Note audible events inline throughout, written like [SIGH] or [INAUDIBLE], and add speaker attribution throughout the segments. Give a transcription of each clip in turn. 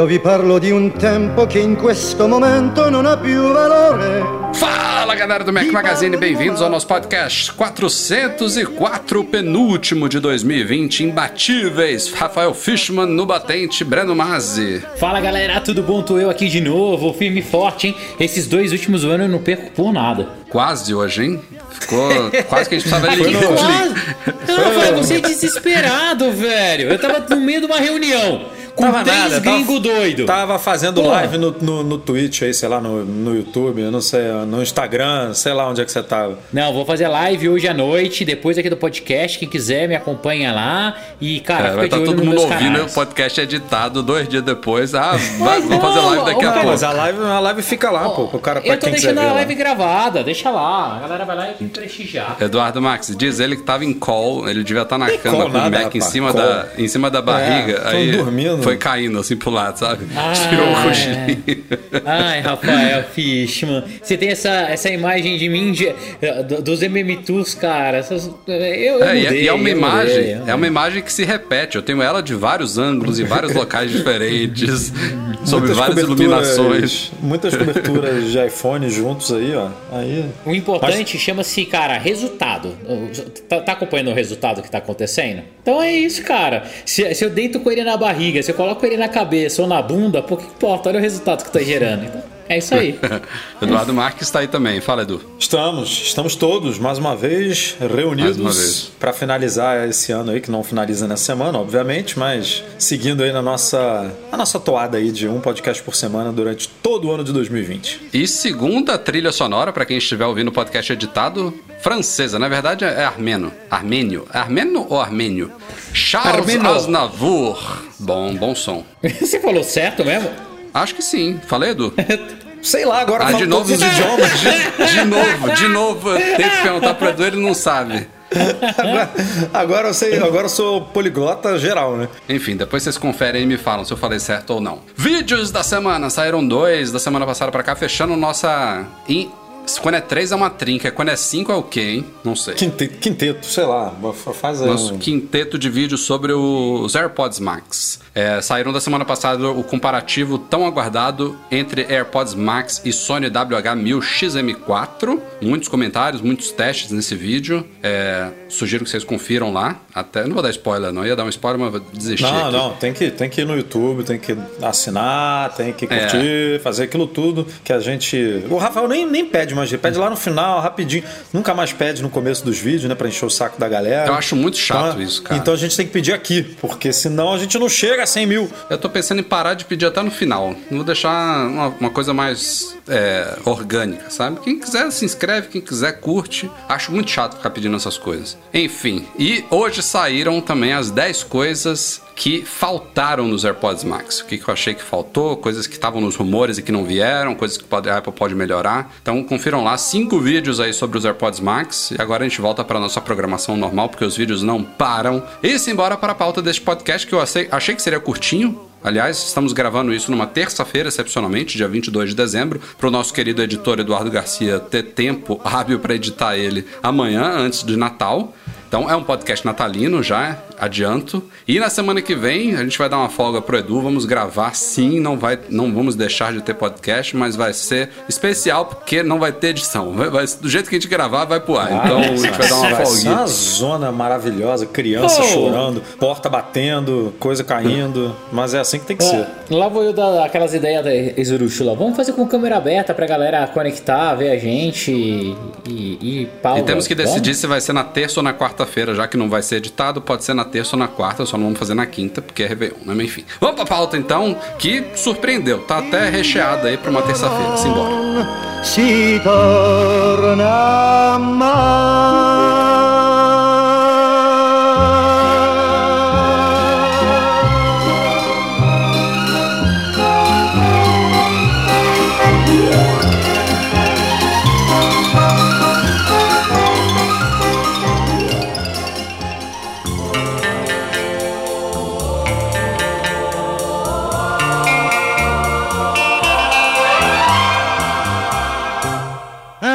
Speaker 1: Io vi parlo di un tempo che in questo momento non ha più valore.
Speaker 2: Fala galera do Mac Magazine, bem-vindos ao nosso podcast 404, penúltimo de 2020, imbatíveis. Rafael Fishman no batente, Breno Mazzi.
Speaker 3: Fala galera, tudo bom? Tô eu aqui de novo, firme e forte, hein? Esses dois últimos anos eu não perco por nada.
Speaker 2: Quase hoje, hein? Ficou quase que a gente precisava de- [LAUGHS]
Speaker 3: quase. Rafael, você é desesperado, velho. Eu tava no meio de uma reunião com
Speaker 4: Tava
Speaker 3: três
Speaker 4: nada, tava-
Speaker 3: gringos doidos.
Speaker 4: Tava fazendo
Speaker 3: Porra.
Speaker 4: live no, no, no Twitch aí, sei lá, no, no YouTube, não sei, no Instagram, sei lá onde é que você tava.
Speaker 3: Não, vou fazer live hoje à noite, depois aqui do podcast. Quem quiser me acompanha lá. E, cara,
Speaker 2: É, vai
Speaker 3: fica
Speaker 2: estar
Speaker 3: de olho
Speaker 2: todo mundo ouvindo
Speaker 3: canais.
Speaker 2: o podcast editado dois dias depois. Ah, vai, vamos fazer live daqui a pouco.
Speaker 4: mas a live, a live fica lá, pô, o cara pra
Speaker 3: Eu tô deixando a
Speaker 4: lá.
Speaker 3: live gravada, deixa lá. A galera vai lá e prestigiar.
Speaker 2: Eduardo Max, diz ele que tava em call, ele devia estar na cama
Speaker 4: call
Speaker 2: com o Mac em cima,
Speaker 4: call.
Speaker 2: da, em cima da barriga.
Speaker 4: tão
Speaker 2: aí
Speaker 4: dormindo.
Speaker 2: foi caindo assim pro lado, sabe?
Speaker 3: Ah, [LAUGHS]
Speaker 2: Tirou o
Speaker 3: é.
Speaker 2: cochilinho.
Speaker 3: Ai, Rafael Fishman, você tem essa, essa imagem de mim de, do- dos MM2s, cara. Essas, eu, eu
Speaker 2: É, e é-
Speaker 3: mudei,
Speaker 2: e é uma
Speaker 3: eu
Speaker 2: imagem,
Speaker 3: mudei.
Speaker 2: é uma imagem que se repete. Eu tenho ela de vários ângulos e vários locais [LAUGHS] diferentes, sob várias iluminações.
Speaker 4: Muitas coberturas de iPhone juntos aí, ó. Aí.
Speaker 3: O importante chama-se, cara, resultado. Tá, tá acompanhando o resultado que tá acontecendo? Então é isso, cara. Se, se eu deito com ele na barriga, se eu coloco ele na cabeça ou na bunda, pouco importa. Olha o resultado que tá gerando. Então, é isso aí. [LAUGHS]
Speaker 2: Eduardo Marques está aí também. Fala, Edu.
Speaker 4: Estamos, estamos todos mais uma vez reunidos para finalizar esse ano aí que não finaliza nessa semana, obviamente, mas seguindo aí na nossa a nossa toada aí de um podcast por semana durante todo o ano de 2020.
Speaker 2: E segunda trilha sonora, para quem estiver ouvindo o podcast editado, francesa. Na verdade é armeno. Armênio. É armeno ou armênio? Charles
Speaker 4: Armeno.
Speaker 2: Aznavour. Bom, bom som. [LAUGHS]
Speaker 3: Você falou certo mesmo?
Speaker 2: Acho que sim. Falei, Edu? [LAUGHS]
Speaker 4: Sei lá, agora
Speaker 2: Ah, de novo,
Speaker 4: todos os idiomas.
Speaker 2: de, de novo, de novo. Tem que perguntar pro Edu, ele não sabe.
Speaker 4: agora, agora eu sei, agora eu sou poliglota geral, né?
Speaker 2: Enfim, depois vocês conferem e me falam se eu falei certo ou não. Vídeos da semana, saíram dois da semana passada pra cá, fechando nossa. Quando é três é uma trinca, quando é cinco é o quê, hein? Não sei.
Speaker 4: Quinteto, quinteto sei lá, fa- faz aí
Speaker 2: Nosso
Speaker 4: um...
Speaker 2: quinteto de vídeos sobre os AirPods Max. É, saíram da semana passada o comparativo tão aguardado entre AirPods Max e Sony WH-1000XM4. Muitos comentários, muitos testes nesse vídeo. É, sugiro que vocês confiram lá. Até não vou dar spoiler, não. Eu ia dar um spoiler, mas vou desistir.
Speaker 4: Não,
Speaker 2: aqui.
Speaker 4: não, tem que, tem que ir no YouTube, tem que assinar, tem que
Speaker 2: É.
Speaker 4: curtir, fazer aquilo tudo que a gente. O Rafael nem, nem pede pede lá no final, rapidinho. Nunca mais pede no começo dos vídeos, né, pra encher o saco da galera.
Speaker 2: Eu acho muito chato
Speaker 4: Então,
Speaker 2: isso, cara.
Speaker 4: Então a gente tem que pedir aqui, porque senão a gente não chega a 100 mil.
Speaker 2: Eu tô pensando em parar de pedir até no final. Não vou deixar uma, uma coisa mais é, orgânica, sabe? Quem quiser se inscreve, quem quiser curte. Acho muito chato ficar pedindo essas coisas. Enfim, e hoje saíram também as 10 coisas que faltaram nos AirPods Max. O que, que eu achei que faltou, coisas que estavam nos rumores e que não vieram, coisas que a Apple pode melhorar. Então confiram lá cinco vídeos aí sobre os AirPods Max. E agora a gente volta para nossa programação normal, porque os vídeos não param. E simbora para a pauta deste podcast que eu achei, achei que seria curtinho. Aliás, estamos gravando isso numa terça-feira, excepcionalmente, dia 22 de dezembro, para o nosso querido editor Eduardo Garcia ter tempo hábil para editar ele amanhã, antes de Natal. Então é um podcast natalino já, adianto. E na semana que vem a gente vai dar uma folga pro Edu, vamos gravar sim, não vai, não vamos deixar de ter podcast, mas vai ser especial porque não vai ter edição. Vai, vai- do jeito que a gente gravar vai pro ar. Então a gente vai dar uma folguinha.
Speaker 4: uma zona maravilhosa, criança
Speaker 3: Oh.
Speaker 4: chorando, porta batendo, coisa caindo, mas é assim que tem que ser.
Speaker 3: Lá vou eu dar aquelas ideias da esdrúxula. Vamos fazer com câmera aberta pra galera conectar, ver a gente e, e, e pau.
Speaker 2: E temos que
Speaker 3: Vamos?
Speaker 2: decidir se vai ser na terça ou na quarta-feira, já que não vai ser editado, pode ser na terça ou na quarta, só não vamos fazer na quinta, porque é Réveillon, né? Mas enfim. Vamos pra pauta então, que surpreendeu, tá até recheada aí pra uma terça-feira. Simbora.
Speaker 1: Se.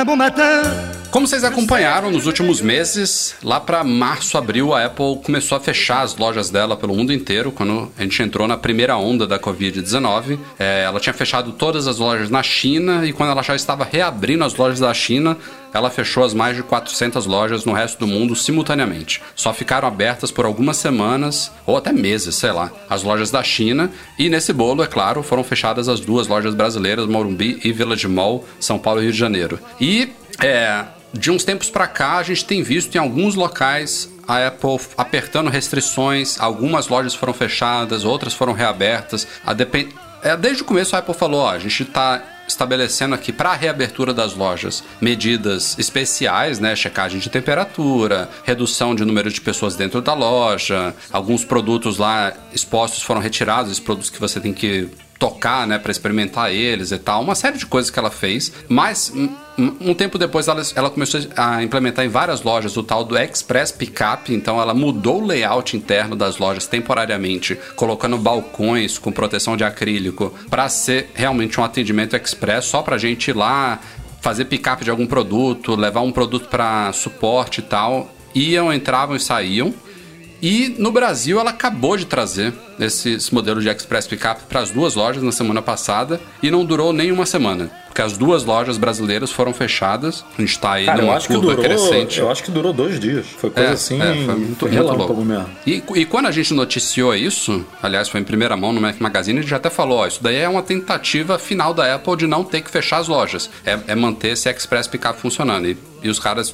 Speaker 1: bon matin.
Speaker 2: Como vocês acompanharam nos últimos meses, lá para março, abril, a Apple começou a fechar as lojas dela pelo mundo inteiro. Quando a gente entrou na primeira onda da Covid-19, é, ela tinha fechado todas as lojas na China e quando ela já estava reabrindo as lojas da China, ela fechou as mais de 400 lojas no resto do mundo simultaneamente. Só ficaram abertas por algumas semanas ou até meses, sei lá, as lojas da China. E nesse bolo, é claro, foram fechadas as duas lojas brasileiras, Morumbi e Village Mall, São Paulo e Rio de Janeiro. E é, de uns tempos para cá, a gente tem visto em alguns locais a Apple apertando restrições, algumas lojas foram fechadas, outras foram reabertas. Depend... é, desde o começo a Apple falou, ó, a gente está estabelecendo aqui para a reabertura das lojas medidas especiais, né, checagem de temperatura, redução de número de pessoas dentro da loja, alguns produtos lá expostos foram retirados, os produtos que você tem que tocar, né, para experimentar eles e tal, uma série de coisas que ela fez, mas um tempo depois ela, ela começou a implementar em várias lojas o tal do Express Pickup, então ela mudou o layout interno das lojas temporariamente, colocando balcões com proteção de acrílico para ser realmente um atendimento express só pra gente ir lá fazer pick-up de algum produto, levar um produto para suporte e tal. Iam, entravam e saíam. E no Brasil ela acabou de trazer esse, esse modelo de Express Pickup para as duas lojas na semana passada e não durou nem uma semana. Porque as duas lojas brasileiras foram fechadas. A gente está aí
Speaker 4: Cara,
Speaker 2: numa
Speaker 4: acho que
Speaker 2: curva
Speaker 4: durou,
Speaker 2: crescente.
Speaker 4: eu acho que durou dois dias. Foi coisa
Speaker 2: É,
Speaker 4: assim,
Speaker 2: é, foi muito, muito louco.
Speaker 4: mesmo.
Speaker 2: E, e quando a gente noticiou isso, aliás, foi em primeira mão no Mac Magazine, a gente até falou: ó, isso daí é uma tentativa final da Apple de não ter que fechar as lojas. É, é manter esse Express Pickup funcionando. E, e os caras.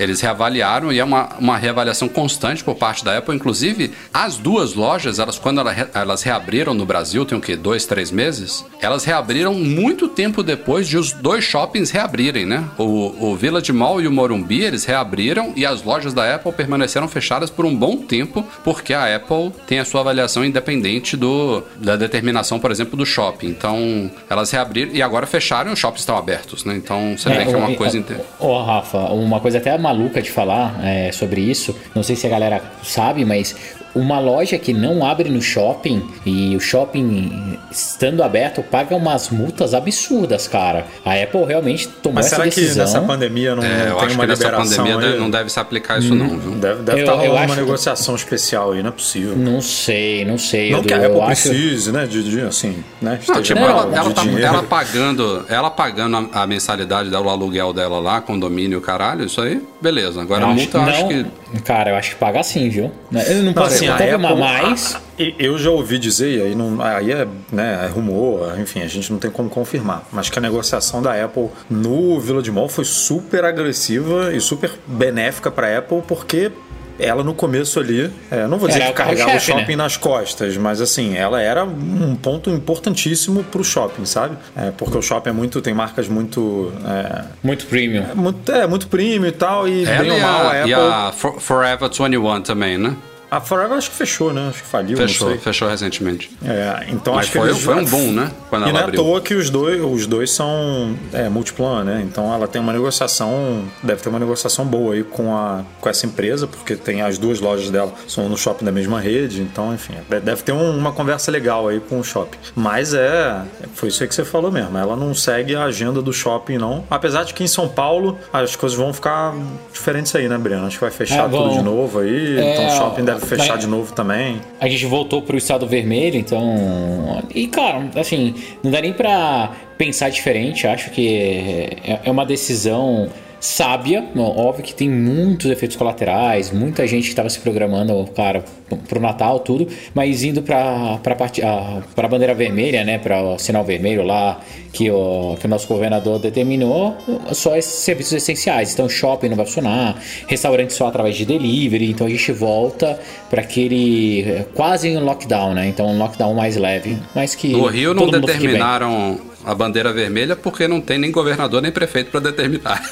Speaker 2: Eles reavaliaram e é uma, uma reavaliação constante por parte da Apple. Inclusive, as duas lojas, elas quando elas reabriram no Brasil, tem o quê? Dois, três meses? Elas reabriram muito tempo depois de os dois shoppings reabrirem, né? O, o Village Mall e o Morumbi, eles reabriram e as lojas da Apple permaneceram fechadas por um bom tempo, porque a Apple tem a sua avaliação independente do, da determinação, por exemplo, do shopping. Então, elas reabriram e agora fecharam e os shoppings estão abertos, né? Então, você vê que é uma
Speaker 3: ô,
Speaker 2: coisa...
Speaker 3: ô,
Speaker 2: inte-
Speaker 3: Ô, Rafa, uma coisa até maluca de falar é, sobre isso, não sei se a galera sabe, mas uma loja que não abre no shopping e o shopping estando aberto paga umas multas absurdas, cara. A Apple realmente tomou
Speaker 4: Mas
Speaker 3: essa
Speaker 4: será que
Speaker 3: decisão.
Speaker 4: nessa pandemia não,
Speaker 2: É,
Speaker 4: não tem
Speaker 2: acho
Speaker 4: uma
Speaker 2: que nessa
Speaker 4: liberação
Speaker 2: pandemia
Speaker 4: aí?
Speaker 2: deve- não deve se aplicar isso não, viu?
Speaker 4: Deve, deve
Speaker 3: Eu-
Speaker 4: estar
Speaker 3: eu
Speaker 4: rolando uma
Speaker 3: acho-
Speaker 4: negociação especial aí, não é possível.
Speaker 3: Não sei, não sei.
Speaker 4: Não
Speaker 3: Edu,
Speaker 4: que a
Speaker 3: eu
Speaker 4: Apple
Speaker 3: acho-
Speaker 4: precise, né, de, de, assim, né,
Speaker 2: Não,
Speaker 4: esteja
Speaker 2: tipo,
Speaker 3: Não,
Speaker 2: ela, ela tá, ela pagando, ela pagando a, a mensalidade dela, o aluguel dela lá, condomínio, caralho, isso aí, beleza. Agora a
Speaker 3: Eu
Speaker 2: multa eu acho
Speaker 3: não-
Speaker 2: que.
Speaker 3: Cara, eu acho que paga sim, viu? Eu não
Speaker 4: Não,
Speaker 3: posso
Speaker 4: assim, a
Speaker 3: uma
Speaker 4: Apple-
Speaker 3: mais.
Speaker 4: Eu já ouvi dizer, e aí, não, aí é, né, é rumor, enfim, a gente não tem como confirmar, mas que a negociação da Apple no Village Mall foi super agressiva e super benéfica para a Apple, porque ela no começo ali, é, não vou dizer
Speaker 3: Era
Speaker 4: que
Speaker 3: o
Speaker 4: carregava o
Speaker 3: carro-chefe,
Speaker 4: shopping
Speaker 3: né?
Speaker 4: nas costas, mas assim, ela era um ponto importantíssimo pro shopping, sabe? É, porque o shopping é muito, tem marcas muito, é,
Speaker 3: Muito premium.
Speaker 4: muito, é, muito premium e tal, e
Speaker 2: Ela
Speaker 4: bem ou mal a
Speaker 2: a,
Speaker 4: Apple...
Speaker 2: e a For- Forever 21 também, né?
Speaker 4: A Forever acho que fechou, né? Acho que faliu,
Speaker 2: Fechou,
Speaker 4: não sei.
Speaker 2: fechou recentemente.
Speaker 4: É, então
Speaker 2: Mas
Speaker 4: acho que
Speaker 2: foi,
Speaker 4: eles-
Speaker 2: foi um boom, né? Quando
Speaker 4: E
Speaker 2: ela
Speaker 4: não é à
Speaker 2: abriu.
Speaker 4: toa que os dois, os dois são é, multiplan, né? Então ela tem uma negociação, deve ter uma negociação boa aí com, a, com essa empresa, porque tem as duas lojas dela, são no shopping da mesma rede, então, enfim, de- deve ter um- uma conversa legal aí com o shopping. Mas é, foi isso aí que você falou mesmo, ela não segue a agenda do shopping, não. Apesar de que em São Paulo as coisas vão ficar diferentes aí, né, Breno? Acho que vai fechar
Speaker 3: É,
Speaker 4: tudo de novo aí,
Speaker 3: É,
Speaker 4: então o shopping deve fechar
Speaker 3: mas-
Speaker 4: de novo também.
Speaker 3: A gente voltou pro estado vermelho, então. E, cara, assim, não dá nem pra pensar diferente. Acho que é é uma decisão sábia. Óbvio que tem muitos efeitos colaterais, muita gente que estava se programando, cara, pro Natal, tudo, mas indo parte, a, bandeira vermelha, né, pra o sinal vermelho lá, que o, que o nosso governador determinou, só esses serviços essenciais. Então, shopping não vai funcionar, restaurante só através de delivery, então a gente volta para aquele quase um lockdown, né? Então, um lockdown mais leve, mas que.
Speaker 2: No Rio não determinaram a bandeira vermelha porque não tem nem governador nem prefeito pra determinar.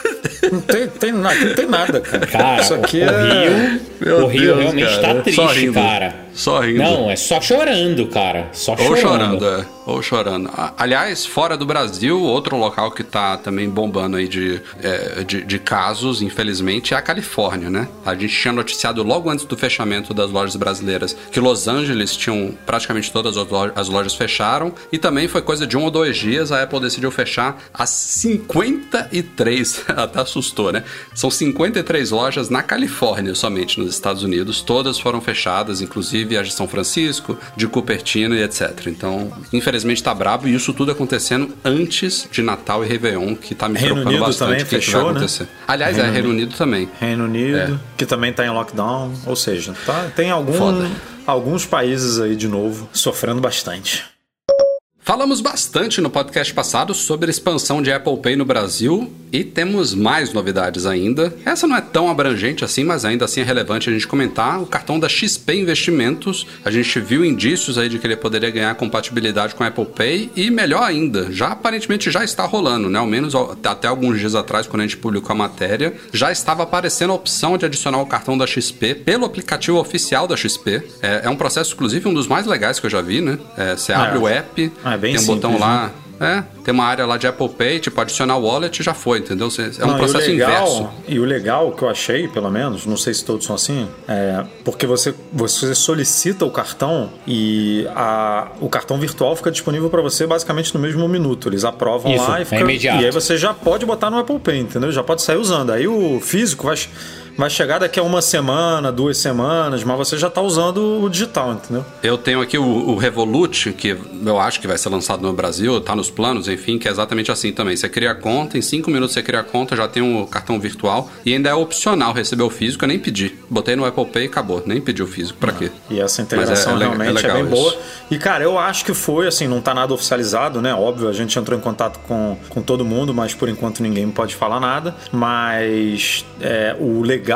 Speaker 4: Não tem, tem, não tem nada, cara.
Speaker 3: Cara,
Speaker 4: Isso aqui
Speaker 3: o,
Speaker 4: é.
Speaker 3: Rio,
Speaker 2: Meu
Speaker 3: o Rio
Speaker 2: Deus,
Speaker 3: realmente
Speaker 2: cara.
Speaker 3: tá
Speaker 2: Só
Speaker 3: triste,
Speaker 2: rindo.
Speaker 3: cara.
Speaker 2: Só rindo.
Speaker 3: Não, é só chorando, cara. Só
Speaker 2: Ou
Speaker 3: chorando.
Speaker 2: chorando, é. Ou chorando. Aliás, fora do Brasil, outro local que tá também bombando aí de, é, de, de casos, infelizmente, é a Califórnia, né? A gente tinha noticiado logo antes do fechamento das lojas brasileiras que Los Angeles tinham praticamente todas as lojas, as lojas fecharam e também foi coisa de um ou dois dias a Apple decidiu fechar as 53, [LAUGHS] até assustou, né? São 53 lojas na Califórnia somente nos Estados Unidos, todas foram fechadas, inclusive as de São Francisco, de Cupertino e etc. Então, infelizmente tá brabo e isso tudo acontecendo antes de Natal e Réveillon, que tá me
Speaker 4: Reino
Speaker 2: preocupando
Speaker 4: Unido
Speaker 2: bastante o que, que
Speaker 4: fechou,
Speaker 2: vai
Speaker 4: né?
Speaker 2: acontecer. Aliás,
Speaker 4: Reino
Speaker 2: é Reino
Speaker 4: Unido.
Speaker 2: Também.
Speaker 4: Reino Unido,
Speaker 2: É.
Speaker 4: que também está em lockdown, ou seja, tá, tem algum,
Speaker 2: Foda.
Speaker 4: alguns países aí de novo sofrendo bastante.
Speaker 2: Falamos bastante no podcast passado sobre a expansão de Apple Pay no Brasil e temos mais novidades ainda. Essa não é tão abrangente assim, mas ainda assim é relevante a gente comentar. O cartão da XP Investimentos, a gente viu indícios aí de que ele poderia ganhar compatibilidade com Apple Pay e melhor ainda, já aparentemente já está rolando, né? Ao menos até alguns dias atrás, quando a gente publicou a matéria, já estava aparecendo a opção de adicionar o cartão da XP pelo aplicativo oficial da XP. É, é um processo, inclusive, um dos mais legais que eu já vi, né? É, você abre o app,
Speaker 4: É bem
Speaker 2: tem um
Speaker 4: simples,
Speaker 2: botão
Speaker 4: né?
Speaker 2: lá. É, tem uma área lá de Apple Pay, tipo, adicionar o wallet e já foi, entendeu? É um
Speaker 4: Não, e o
Speaker 2: processo
Speaker 4: legal-
Speaker 2: inverso.
Speaker 4: E o legal que eu achei, pelo menos, não sei se todos são assim, é porque você, você solicita o cartão e a, o cartão virtual fica disponível para você basicamente no mesmo minuto. Eles aprovam
Speaker 3: Isso,
Speaker 4: lá
Speaker 3: é
Speaker 4: e fica,
Speaker 3: imediato.
Speaker 4: E aí você já pode botar no Apple Pay, entendeu? Já pode sair usando. Aí o físico vai, vai chegar daqui a uma semana, duas semanas, mas você já tá usando o digital, entendeu?
Speaker 2: Eu tenho aqui o, o Revolut, que eu acho que vai ser lançado no Brasil, tá nos planos, enfim, que é exatamente assim também. Você cria a conta, em cinco minutos você cria a conta, já tem um cartão virtual e ainda é opcional receber o físico, eu nem pedi. Botei no Apple Pay e acabou, nem pedi o físico, pra quê?
Speaker 4: E essa integração
Speaker 2: é- é
Speaker 4: realmente é,
Speaker 2: legal
Speaker 4: bem
Speaker 2: isso.
Speaker 4: boa. E, cara, eu acho que foi, assim, não tá nada oficializado, né? Óbvio, a gente entrou em contato com, com todo mundo, mas por enquanto ninguém pode falar nada. Mas é, o legal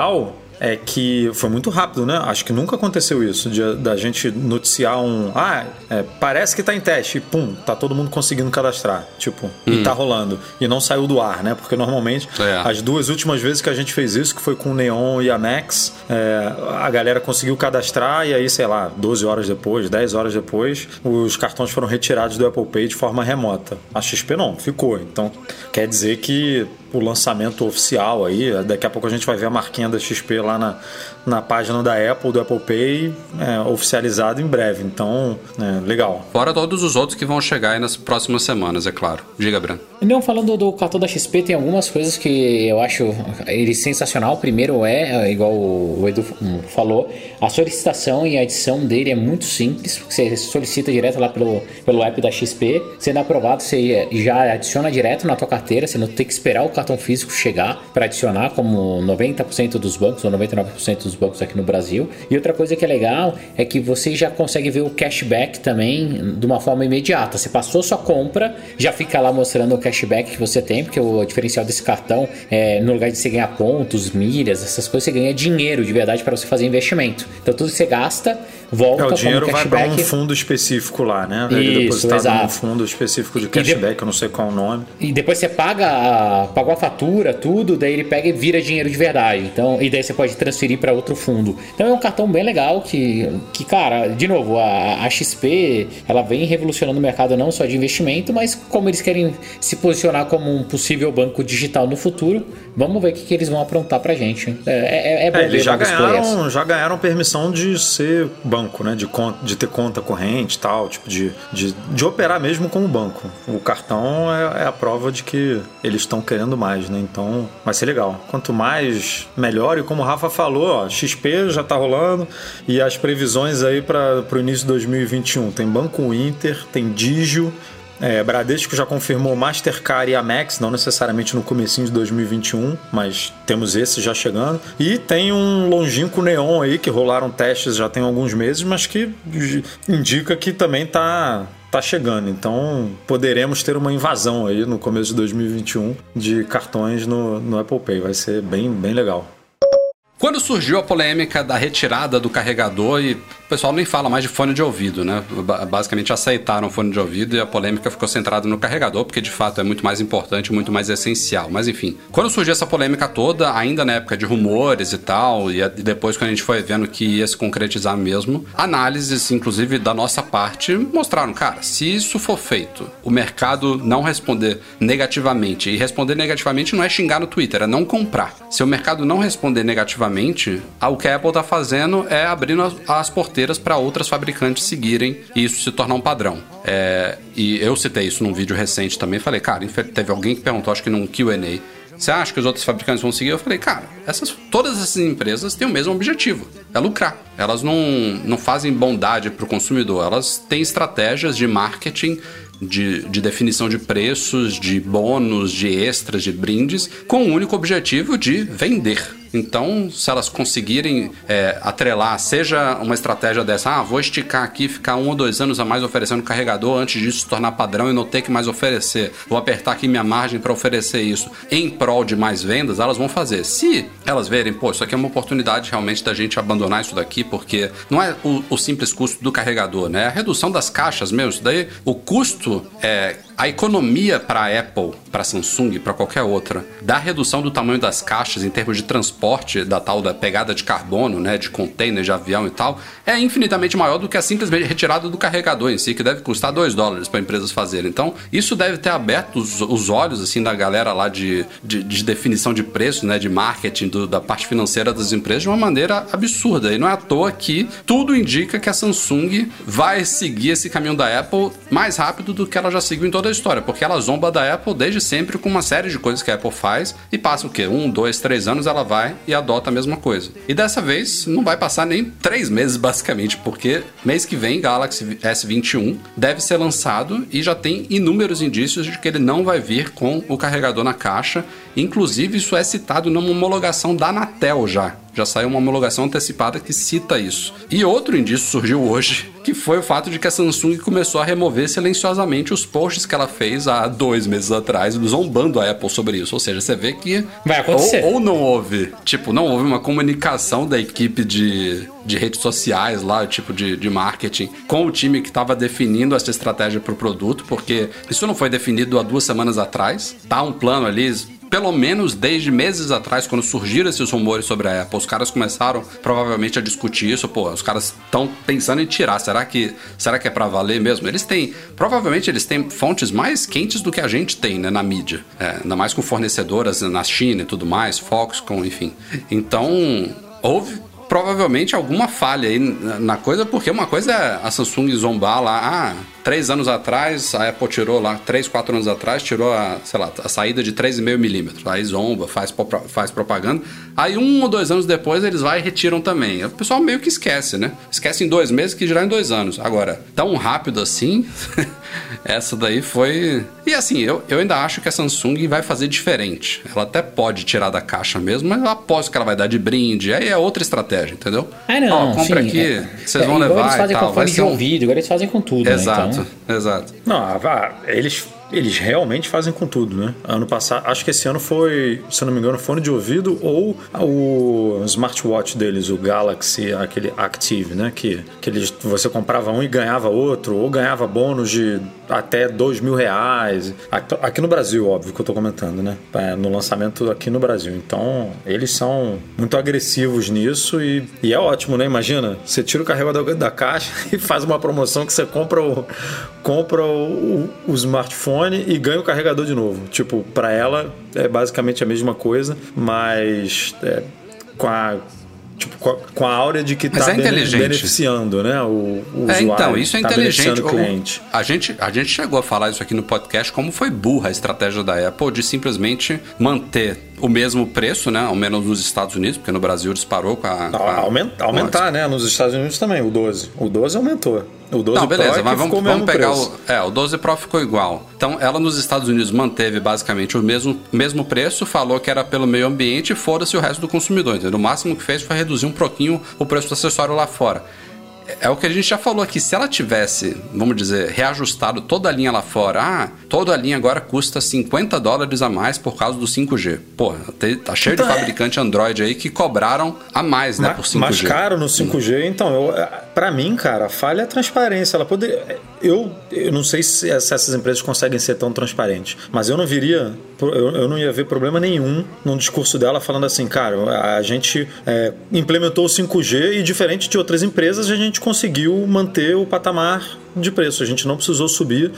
Speaker 4: é que foi muito rápido, né? Acho que nunca aconteceu isso, de, da gente noticiar um. Ah, é, parece que tá em teste, e pum, tá todo mundo conseguindo cadastrar. Tipo, e tá rolando. E não saiu do ar, né? Porque normalmente
Speaker 2: É.
Speaker 4: as duas últimas vezes que a gente fez isso, que foi com o Neon e a Max, é, a galera conseguiu cadastrar e aí, sei lá, 12 horas depois, 10 horas depois, os cartões foram retirados do Apple Pay de forma remota. A XP não, ficou. Então, quer dizer que o lançamento oficial aí, daqui a pouco a gente vai ver a marquinha da XP lá na, na página da Apple, do Apple Pay, é, oficializado em breve. Então, é, legal.
Speaker 2: Fora todos os outros que vão chegar aí nas próximas semanas, é claro. Diga, Bran.
Speaker 3: Não, falando do cartão da XP, tem algumas coisas que eu acho ele sensacional. Primeiro é, é, igual o Edu falou, a solicitação e a adição dele é muito simples. porque Você solicita direto lá pelo, pelo app da XP, sendo aprovado, você já adiciona direto na tua carteira, você não tem que esperar o cartão físico chegar para adicionar, como 90% dos bancos ou 99% dos bancos aqui no Brasil. E outra coisa que é legal é que você já consegue ver o cashback também de uma forma imediata. Você passou sua compra, já fica lá mostrando o cashback que você tem, porque o diferencial desse cartão é no lugar de você ganhar pontos, milhas, essas coisas, você ganha dinheiro de verdade para você fazer investimento. Então tudo que você gasta volta
Speaker 4: É, o dinheiro vai para um fundo específico lá, né? Ele é
Speaker 3: Isso,
Speaker 4: depositado num
Speaker 3: exato.
Speaker 4: fundo específico de
Speaker 3: de-
Speaker 4: cashback, eu não sei qual é o nome.
Speaker 3: E depois você paga a, pagou a fatura, tudo, daí ele pega e vira dinheiro de verdade. Então, e daí você pode transferir para outro fundo. Então é um cartão bem legal que, que cara, de novo, a, a XP ela vem revolucionando o mercado não só de investimento, mas como eles querem se posicionar como um possível banco digital no futuro, vamos ver o que, que eles vão aprontar pra gente. É, é, é bom
Speaker 4: É, eles já ganharam, já ganharam permissão de ser banco, né? De, conta, de ter conta corrente e tal, tipo, de, de, de operar mesmo como banco. O cartão é, é a prova de que eles estão querendo mais, né? Então vai ser legal. Quanto mais, melhor. E como o Rafa falou, ó, XP já tá rolando e as previsões aí para o início de 2021. Tem Banco Inter, tem Digio. É, Bradesco já confirmou Mastercard e Amex, não necessariamente no comecinho de 2021, mas temos esse já chegando. E tem um longínquo Neon aí, que rolaram testes já tem alguns meses, mas que indica que também tá, tá chegando. Então poderemos ter uma invasão aí no começo de 2021 de cartões no, no Apple Pay. Vai ser bem, bem legal.
Speaker 2: Quando surgiu a polêmica da retirada do carregador e pessoal nem fala mais de fone de ouvido, né? Basicamente aceitaram fone de ouvido e a polêmica ficou centrada no carregador, porque de fato é muito mais importante, muito mais essencial. Mas enfim, quando surgiu essa polêmica toda, ainda na época de rumores e tal, e depois quando a gente foi vendo que ia se concretizar mesmo, análises, inclusive da nossa parte, mostraram, cara, se isso for feito, o mercado não responder negativamente, e responder negativamente não é xingar no Twitter, é não comprar. Se o mercado não responder negativamente, o que a Apple está fazendo é abrindo as porteiras para outras fabricantes seguirem e isso se tornar um padrão. É, e eu citei isso num vídeo recente também. Falei, cara, teve alguém que perguntou, acho que num QA. Você acha que os outros fabricantes vão seguir? Eu falei, cara, essas, todas essas empresas têm o mesmo objetivo: é lucrar. Elas não, não fazem bondade para o consumidor, elas têm estratégias de marketing de, de, definição de preços, de bônus, de extras, de brindes, com o único objetivo de vender. Então, se elas conseguirem é, atrelar, seja uma estratégia dessa, ah, vou esticar aqui, ficar um ou dois anos a mais oferecendo carregador antes disso se tornar padrão e não ter que mais oferecer, vou apertar aqui minha margem para oferecer isso em prol de mais vendas, elas vão fazer. Se elas verem, pô, isso aqui é uma oportunidade realmente da gente abandonar isso daqui, porque não é o, o simples custo do carregador, né? É a redução das caixas mesmo, isso daí, o custo é a economia para a Apple, para a Samsung, para qualquer outra, da redução do tamanho das caixas em termos de transporte, da tal da pegada de carbono, né, de container, de avião e tal, é infinitamente maior do que a simplesmente retirada do carregador em si, que deve custar 2 dólares para empresas fazerem. Então, isso deve ter aberto os, os olhos assim da galera lá de, de, de definição de preço, né, de marketing, do, da parte financeira das empresas de uma maneira absurda. E não é à toa que tudo indica que a Samsung vai seguir esse caminho da Apple mais rápido do que ela já seguiu em toda a história, porque ela zomba da Apple desde sempre com uma série de coisas que a Apple faz e passa o quê? Um, dois, três anos ela vai e adota a mesma coisa. E dessa vez não vai passar nem três meses, [LAUGHS] basicamente, porque mês que vem Galaxy S21 deve ser lançado e já tem inúmeros indícios de que ele não vai vir com o carregador na caixa. Inclusive, isso é citado numa homologação da Anatel já. Já saiu uma homologação antecipada que cita isso. E outro indício surgiu hoje, que foi o fato de que a Samsung começou a remover silenciosamente os posts que ela fez há dois meses atrás, zombando a Apple sobre isso. Ou seja, você vê que.
Speaker 3: Vai acontecer.
Speaker 2: Ou, ou não houve. Tipo, não houve uma comunicação da equipe de, de redes sociais lá, tipo de, de marketing, com o time que estava definindo essa estratégia para o produto, porque isso não foi definido há duas semanas atrás. Tá um plano ali pelo menos desde meses atrás, quando surgiram esses rumores sobre a Apple, os caras começaram provavelmente a discutir isso. Pô, os caras estão pensando em tirar. Será que, será que é para valer mesmo? Eles têm, provavelmente eles têm fontes mais quentes do que a gente tem, né, na mídia. É, ainda mais com fornecedoras na China e tudo mais, Foxconn, enfim. Então, houve provavelmente alguma falha aí na coisa, porque uma coisa é a Samsung zombar lá, ah, três anos atrás, a Apple tirou lá, três, quatro anos atrás, tirou a, sei lá, a saída de 3,5 milímetros. Aí zomba, faz, faz propaganda. Aí um ou dois anos depois eles vai e retiram também. O pessoal meio que esquece, né? Esquece em dois meses que dirá em dois anos. Agora, tão rápido assim, [LAUGHS] essa daí foi. E assim, eu, eu ainda acho que a Samsung vai fazer diferente. Ela até pode tirar da caixa mesmo, mas eu aposto que ela vai dar de brinde. Aí é outra estratégia, entendeu?
Speaker 3: Ah, não.
Speaker 2: Ó, compra
Speaker 3: sim,
Speaker 2: aqui,
Speaker 3: é,
Speaker 2: vocês
Speaker 3: é,
Speaker 2: vão levar.
Speaker 3: Eles fazem
Speaker 2: e tal.
Speaker 3: com fone de
Speaker 2: um...
Speaker 3: ouvido, agora eles fazem com tudo.
Speaker 2: Exato,
Speaker 3: né?
Speaker 2: então... exato.
Speaker 4: Não, vá, eles eles realmente fazem com tudo, né? Ano passado, acho que esse ano foi, se eu não me engano, fone de ouvido ou o smartwatch deles, o Galaxy, aquele Active, né? Que, que eles, você comprava um e ganhava outro, ou ganhava bônus de até dois mil reais. Aqui no Brasil, óbvio que eu tô comentando, né? É, no lançamento aqui no Brasil. Então, eles são muito agressivos nisso e, e é ótimo, né? Imagina, você tira o carregador da caixa [LAUGHS] e faz uma promoção que você compra o, compra o, o smartphone e ganha o carregador de novo. Tipo, para ela é basicamente a mesma coisa, mas é, com a tipo, com a, com a áurea de que está
Speaker 2: é
Speaker 4: beneficiando, né? O, o
Speaker 2: é,
Speaker 4: usuário.
Speaker 2: Então, isso é
Speaker 4: tá
Speaker 2: inteligente.
Speaker 4: O cliente.
Speaker 2: A gente, a gente chegou a falar isso aqui no podcast, como foi burra a estratégia da Apple de simplesmente manter o mesmo preço, né? Ao menos nos Estados Unidos, porque no Brasil disparou com a. Com a
Speaker 4: aumentar, aumentar né? Nos Estados Unidos também, o 12. O 12 aumentou. O 12
Speaker 2: Não, beleza,
Speaker 4: Pro é
Speaker 2: mas vamos, vamos pegar
Speaker 4: preço.
Speaker 2: o. É, o 12 Pro ficou igual. Então, ela nos Estados Unidos manteve basicamente o mesmo, mesmo preço, falou que era pelo meio ambiente e foda-se o resto do consumidor. Entendeu? O máximo que fez foi reduzir um pouquinho o preço do acessório lá fora. É o que a gente já falou aqui. Se ela tivesse, vamos dizer, reajustado toda a linha lá fora, ah, toda a linha agora custa 50 dólares a mais por causa do 5G. Pô, tá cheio
Speaker 4: então,
Speaker 2: de fabricante Android aí que cobraram a mais, né, por 5G.
Speaker 4: Mais caro no 5G, então eu Pra mim, cara, a falha é a transparência. Ela poderia. Eu, eu não sei se essas empresas conseguem ser tão transparentes, mas eu não viria. Eu, não ia ver problema nenhum num discurso dela falando assim, cara, a gente é, implementou o 5G e, diferente de outras empresas, a gente conseguiu manter o patamar de preço. A gente não precisou subir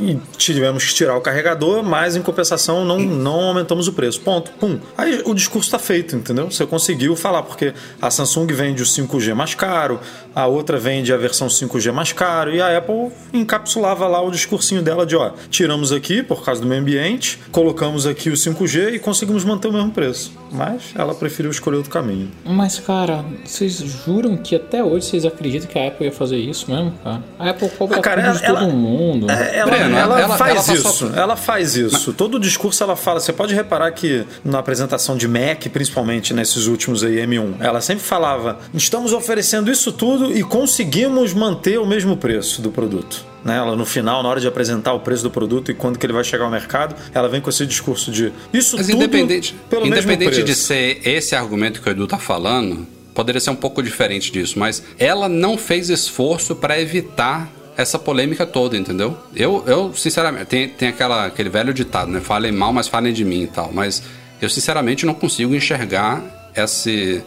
Speaker 4: e, tivemos que tirar o carregador, mas em compensação não, não aumentamos o preço. Ponto. Pum. Aí o discurso está feito, entendeu? Você conseguiu falar, porque a Samsung vende o 5G mais caro, a outra vende a versão 5G mais caro, e a Apple encapsulava lá o discursinho dela de, ó, tiramos aqui por causa do meio ambiente, colocamos aqui o 5G e conseguimos manter o mesmo preço. Mas ela preferiu escolher outro caminho.
Speaker 3: Mas, cara, vocês juram que até hoje vocês acreditam que a Apple ia fazer isso mesmo, cara? A Apple cobra ah, cara, ela, de todo ela, mundo.
Speaker 4: É, ela, Breno, ela, ela, faz isso. Ela faz isso. Mas... Todo o discurso ela fala. Você pode reparar que na apresentação de Mac, principalmente nesses últimos aí, M1, ela sempre falava: estamos oferecendo isso tudo e conseguimos manter o mesmo preço do produto. Né? Ela no final, na hora de apresentar o preço do produto e quando que ele vai chegar ao mercado, ela vem com esse discurso de isso Mas tudo
Speaker 2: independente,
Speaker 4: pelo
Speaker 2: independente
Speaker 4: mesmo preço.
Speaker 2: de ser esse argumento que o Edu tá falando, poderia ser um pouco diferente disso, mas ela não fez esforço para evitar essa polêmica toda, entendeu? Eu, eu sinceramente, tem, tem aquela, aquele velho ditado, né? Falem mal, mas falem de mim e tal. Mas eu, sinceramente, não consigo enxergar esse,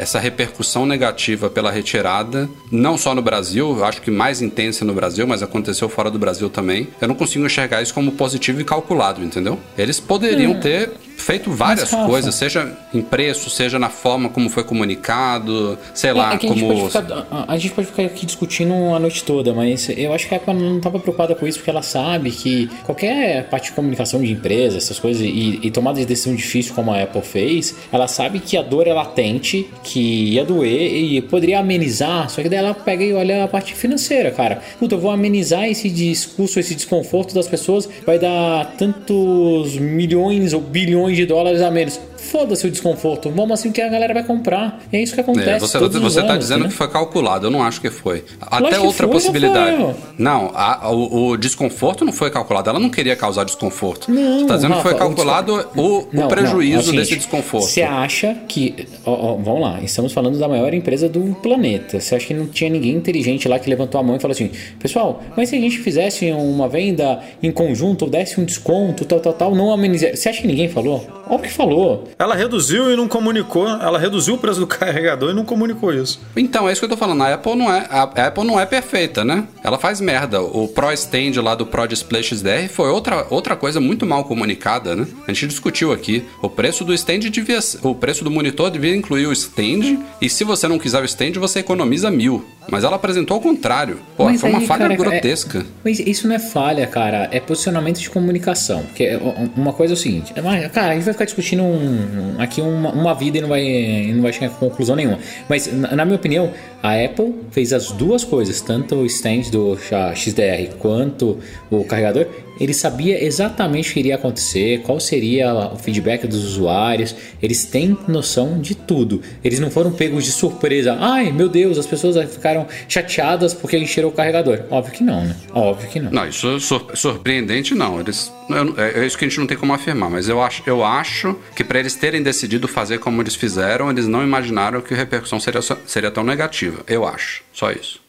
Speaker 2: essa repercussão negativa pela retirada, não só no Brasil, eu acho que mais intensa no Brasil, mas aconteceu fora do Brasil também. Eu não consigo enxergar isso como positivo e calculado, entendeu? Eles poderiam hum. ter feito várias coisas, seja em preço, seja na forma como foi comunicado, sei é, lá,
Speaker 3: é
Speaker 2: como.
Speaker 3: A gente, ficar, a gente, pode ficar aqui discutindo a noite toda, mas eu acho que a Apple não estava preocupada com isso porque ela sabe que qualquer parte de comunicação de empresa, essas coisas, e, e tomada de decisão difícil como a Apple fez, ela sabe que a dor é latente, que ia doer e poderia amenizar, só que daí ela pega e olha a parte financeira, cara. Puta, eu vou amenizar esse discurso, esse desconforto das pessoas, vai dar tantos milhões ou bilhões de dólares a menos. Foda-se o desconforto. Vamos assim que a galera vai comprar. E é isso que acontece. É,
Speaker 2: você você tá dizendo né? que foi calculado. Eu não acho que foi. Até outra foi, possibilidade. Não, a, o, o, desconforto não foi calculado. Ela não queria causar desconforto. Não, você tá dizendo Rafa, que foi calculado o, não, o prejuízo não, é desse desconforto.
Speaker 3: Você acha que. Ó, ó, vamos lá, estamos falando da maior empresa do planeta. Você acha que não tinha ninguém inteligente lá que levantou a mão e falou assim: pessoal, mas se a gente fizesse uma venda em conjunto, desse um desconto, tal, tal, tal, não amenizaria. Você acha que ninguém falou? Óbvio que falou.
Speaker 4: Ela reduziu e não comunicou. Ela reduziu o preço do [LAUGHS] carregador e não comunicou isso.
Speaker 2: Então, é isso que eu tô falando. A Apple não é, a Apple não é perfeita, né? Ela faz merda. O Pro Stand lá do Pro Display XDR foi outra, outra coisa muito mal comunicada, né? A gente discutiu aqui. O preço do stand devia. O preço do monitor devia incluir o stand. E se você não quiser o stand, você economiza mil. Mas ela apresentou ao contrário. Pô, mas foi aí, uma falha cara, é- grotesca. É,
Speaker 3: mas isso não é falha, cara. É posicionamento de comunicação. Porque uma coisa é o seguinte: cara, a gente vai ficar discutindo um, aqui uma, uma, vida e não vai, não vai chegar a conclusão nenhuma. Mas, na minha opinião, a Apple fez as duas coisas, tanto o stand do XDR quanto o carregador, ele sabia exatamente o que iria acontecer, qual seria o feedback dos usuários, eles têm noção de tudo. Eles não foram pegos de surpresa. Ai, meu Deus, as pessoas ficaram chateadas porque a gente tirou o carregador. Óbvio que não, né? Óbvio que não.
Speaker 2: Não, isso é surpreendente não. Eles, é, é isso que a gente não tem como afirmar, mas eu acho, eu acho que para eles terem decidido fazer como eles fizeram, eles não imaginaram que a repercussão seria, seria tão negativa. Eu acho. Só isso.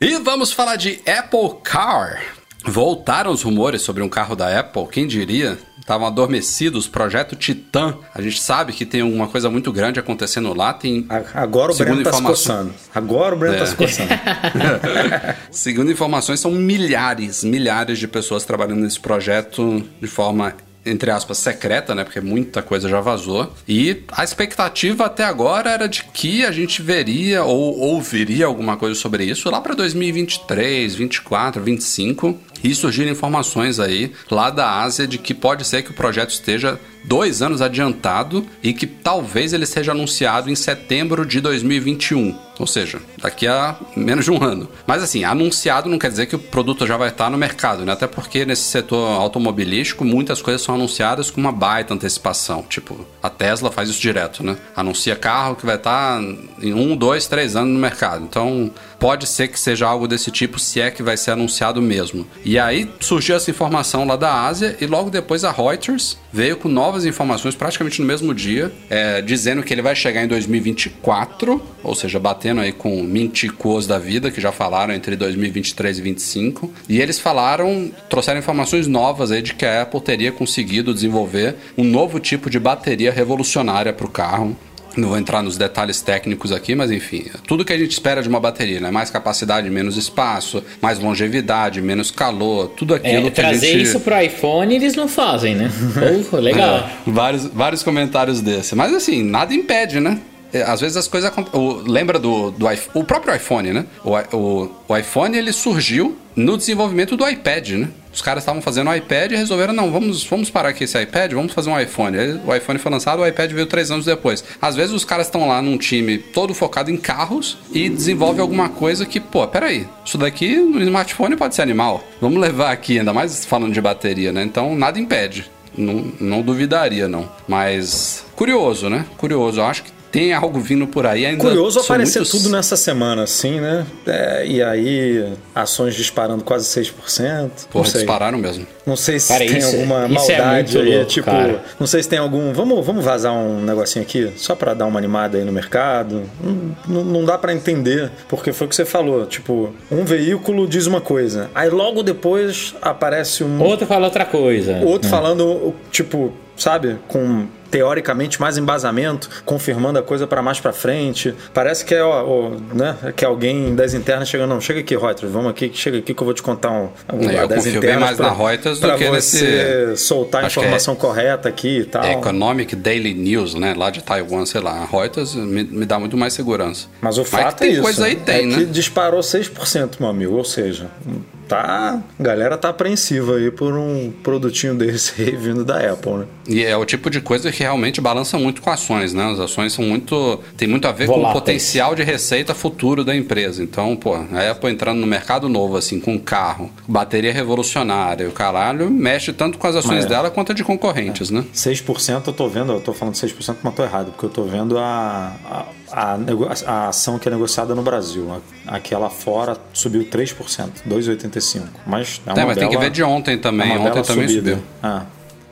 Speaker 2: E vamos falar de Apple Car. Voltaram os rumores sobre um carro da Apple, quem diria? Estavam adormecidos, projeto Titan. A gente sabe que tem uma coisa muito grande acontecendo lá. Tem
Speaker 4: Agora o Breno tá se coçando. Agora o Breno é. tá se coçando.
Speaker 2: segundo informações, são milhares, milhares de pessoas trabalhando nesse projeto de forma entre aspas, secreta, né? Porque muita coisa já vazou. E a expectativa até agora era de que a gente veria ou ouviria alguma coisa sobre isso lá para 2023, 24, 25. E surgiram informações aí lá da Ásia de que pode ser que o projeto esteja dois anos adiantado e que talvez ele seja anunciado em setembro de 2021. Ou seja, daqui a menos de um ano. Mas assim, anunciado não quer dizer que o produto já vai estar no mercado, né? Até porque nesse setor automobilístico muitas coisas são anunciadas com uma baita antecipação. Tipo, a Tesla faz isso direto, né? Anuncia carro que vai estar em um, dois, três anos no mercado. Então, pode ser que seja algo desse tipo, se é que vai ser anunciado mesmo. E aí surgiu essa informação lá da Ásia e logo depois a Reuters veio com novas informações praticamente no mesmo dia, é, dizendo que ele vai chegar em 2024, ou seja, batendo aí com minticos da vida que já falaram entre 2023 e 2025. E eles falaram, trouxeram informações novas aí de que a Apple teria conseguido desenvolver um novo tipo de bateria revolucionária para o carro não vou entrar nos detalhes técnicos aqui, mas enfim, tudo que a gente espera de uma bateria, né? Mais capacidade, menos espaço, mais longevidade, menos calor, tudo aquilo
Speaker 3: É,
Speaker 2: que a
Speaker 3: trazer
Speaker 2: gente...
Speaker 3: isso pro iPhone eles não fazem, né? [LAUGHS] Oh, legal.
Speaker 2: É, vários, vários comentários desse. Mas assim, nada impede, né? É, Às vezes as coisas acon- o- Lembra do, do o próprio iPhone, né? O, o, o iPhone ele surgiu no desenvolvimento do iPad, né? Os caras estavam fazendo o iPad e resolveram, não, vamos, vamos parar aqui esse iPad, vamos fazer um iPhone. Aí o iPhone foi lançado, o iPad veio três anos depois. Às vezes os caras estão lá num time todo focado em carros e desenvolve alguma coisa que, pô, peraí, isso daqui no smartphone pode ser animal. Vamos levar aqui, ainda mais falando de bateria, né? Então nada impede. Não, não duvidaria, não. Mas curioso, né? Curioso. Eu acho que tem algo vindo por aí ainda.
Speaker 4: Curioso aparecer
Speaker 2: muito-
Speaker 4: tudo nessa semana, assim, né? É, e aí, ações disparando quase 6%.
Speaker 2: Porra,
Speaker 4: não sei.
Speaker 2: dispararam mesmo.
Speaker 4: Não sei se
Speaker 3: Cara,
Speaker 4: tem
Speaker 3: isso-
Speaker 4: alguma
Speaker 3: isso é
Speaker 4: maldade
Speaker 3: muito
Speaker 4: aí,
Speaker 3: louco,
Speaker 4: tipo,
Speaker 3: cara.
Speaker 4: não sei se tem algum. Vamos, vamos vazar um negocinho aqui, só pra dar uma animada aí no mercado. Não, não, não dá pra entender, porque foi o que você falou, tipo, um veículo diz uma coisa, aí logo depois aparece um
Speaker 3: Outro fala outra coisa.
Speaker 4: outro falando, tipo, sabe, com teoricamente mais embasamento, confirmando a coisa pra mais pra frente. Parece que é, ó, ó, né, que alguém das internas chegando, não, chega aqui, Reuters, vamos aqui, chega aqui que eu vou te contar um, um
Speaker 2: É, eu
Speaker 4: das
Speaker 2: confio bem
Speaker 4: internas
Speaker 2: mais na Reuters do
Speaker 4: pra
Speaker 2: que
Speaker 4: você
Speaker 2: nesse-
Speaker 4: soltar a
Speaker 2: é-
Speaker 4: informação correta aqui e tal.
Speaker 2: Economic Daily News, né? Lá de Taiwan, sei lá. A Reuters me, me dá muito mais segurança.
Speaker 4: Mas o fato
Speaker 2: tem
Speaker 4: é isso.
Speaker 2: coisa aí, tem,
Speaker 4: é
Speaker 2: né?
Speaker 4: que disparou 6%, meu amigo. Ou seja, tá, a galera tá apreensiva aí por um produtinho desse [LAUGHS] aí vindo da Apple, né?
Speaker 2: E é o tipo de coisa que realmente balança muito com ações, né? As ações são muito. tem muito a ver com o potencial de receita futuro da empresa. Então, pô, a Apple entrando no mercado novo, assim, com carro, bateria revolucionária, e o caralho, mexe tanto com as ações
Speaker 4: É.
Speaker 2: dela quanto de concorrentes, né?
Speaker 4: 6% eu tô vendo, eu tô falando 6%, mas tô errado, porque eu tô vendo a, a, a, a ação que é negociada no Brasil. Aquela fora subiu 3%, 2,85%. Mas é uma
Speaker 2: É, mas tem que
Speaker 4: bela-
Speaker 2: ver de ontem
Speaker 4: é
Speaker 2: também.
Speaker 4: uma
Speaker 2: Ontem
Speaker 4: bela
Speaker 2: também
Speaker 4: subida.
Speaker 2: subiu.
Speaker 4: Ah,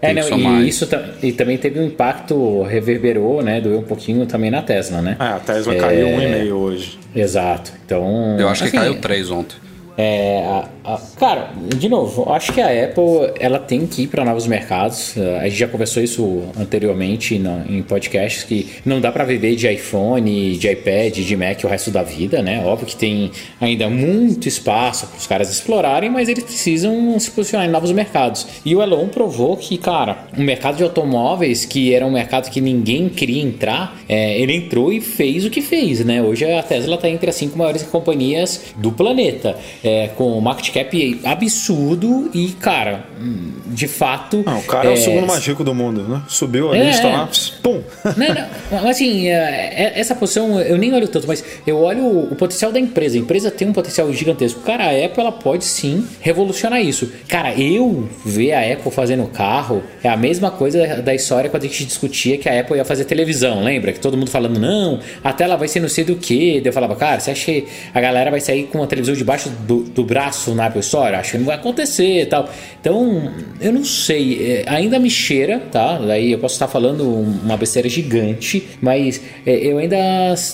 Speaker 3: É,
Speaker 2: que
Speaker 3: não, e
Speaker 2: aí.
Speaker 3: isso e também teve um impacto, reverberou, né? Doeu um pouquinho também na Tesla, né?
Speaker 4: é, a Tesla caiu 1,5 hoje.
Speaker 3: Exato. Então.
Speaker 2: Eu acho que
Speaker 3: assim,
Speaker 2: caiu 3 ontem.
Speaker 3: É, a- a- cara, de novo, acho que a Apple ela tem que ir para novos mercados. Uh, A gente já conversou isso anteriormente em podcasts que não dá para viver de iPhone, de iPad, de Mac o resto da vida, né? Óbvio que tem ainda muito espaço para os caras explorarem, mas eles precisam se posicionar em novos mercados. E o Elon provou que, cara, o mercado de automóveis, que era um mercado que ninguém queria entrar, é, ele entrou e fez o que fez, né? Hoje a Tesla está entre as cinco maiores companhias do planeta, é, com um market cap absurdo e, cara, hum, de fato.
Speaker 4: Ah, o cara é, o segundo mais rico do mundo, né? Subiu a
Speaker 3: É,
Speaker 4: lista
Speaker 3: é.
Speaker 4: lá, pum!
Speaker 3: Não, não, assim, é, é- essa posição eu nem olho tanto, mas eu olho o, potencial da empresa. A empresa tem um potencial gigantesco. Cara, a Apple ela pode sim revolucionar isso. Cara, eu ver a Apple fazendo carro é a mesma coisa da história quando a gente discutia que a Apple ia fazer televisão. Lembra? Que todo mundo falando, não, a tela vai ser não sei do que. Eu falava, cara, você acha que a galera vai sair com uma televisão debaixo do, do braço na Apple Store? Acho que não vai acontecer tal. Então, eu não sei. é, ainda me cheira, tá? Daí eu posso estar falando uma besteira gigante, mas é, eu ainda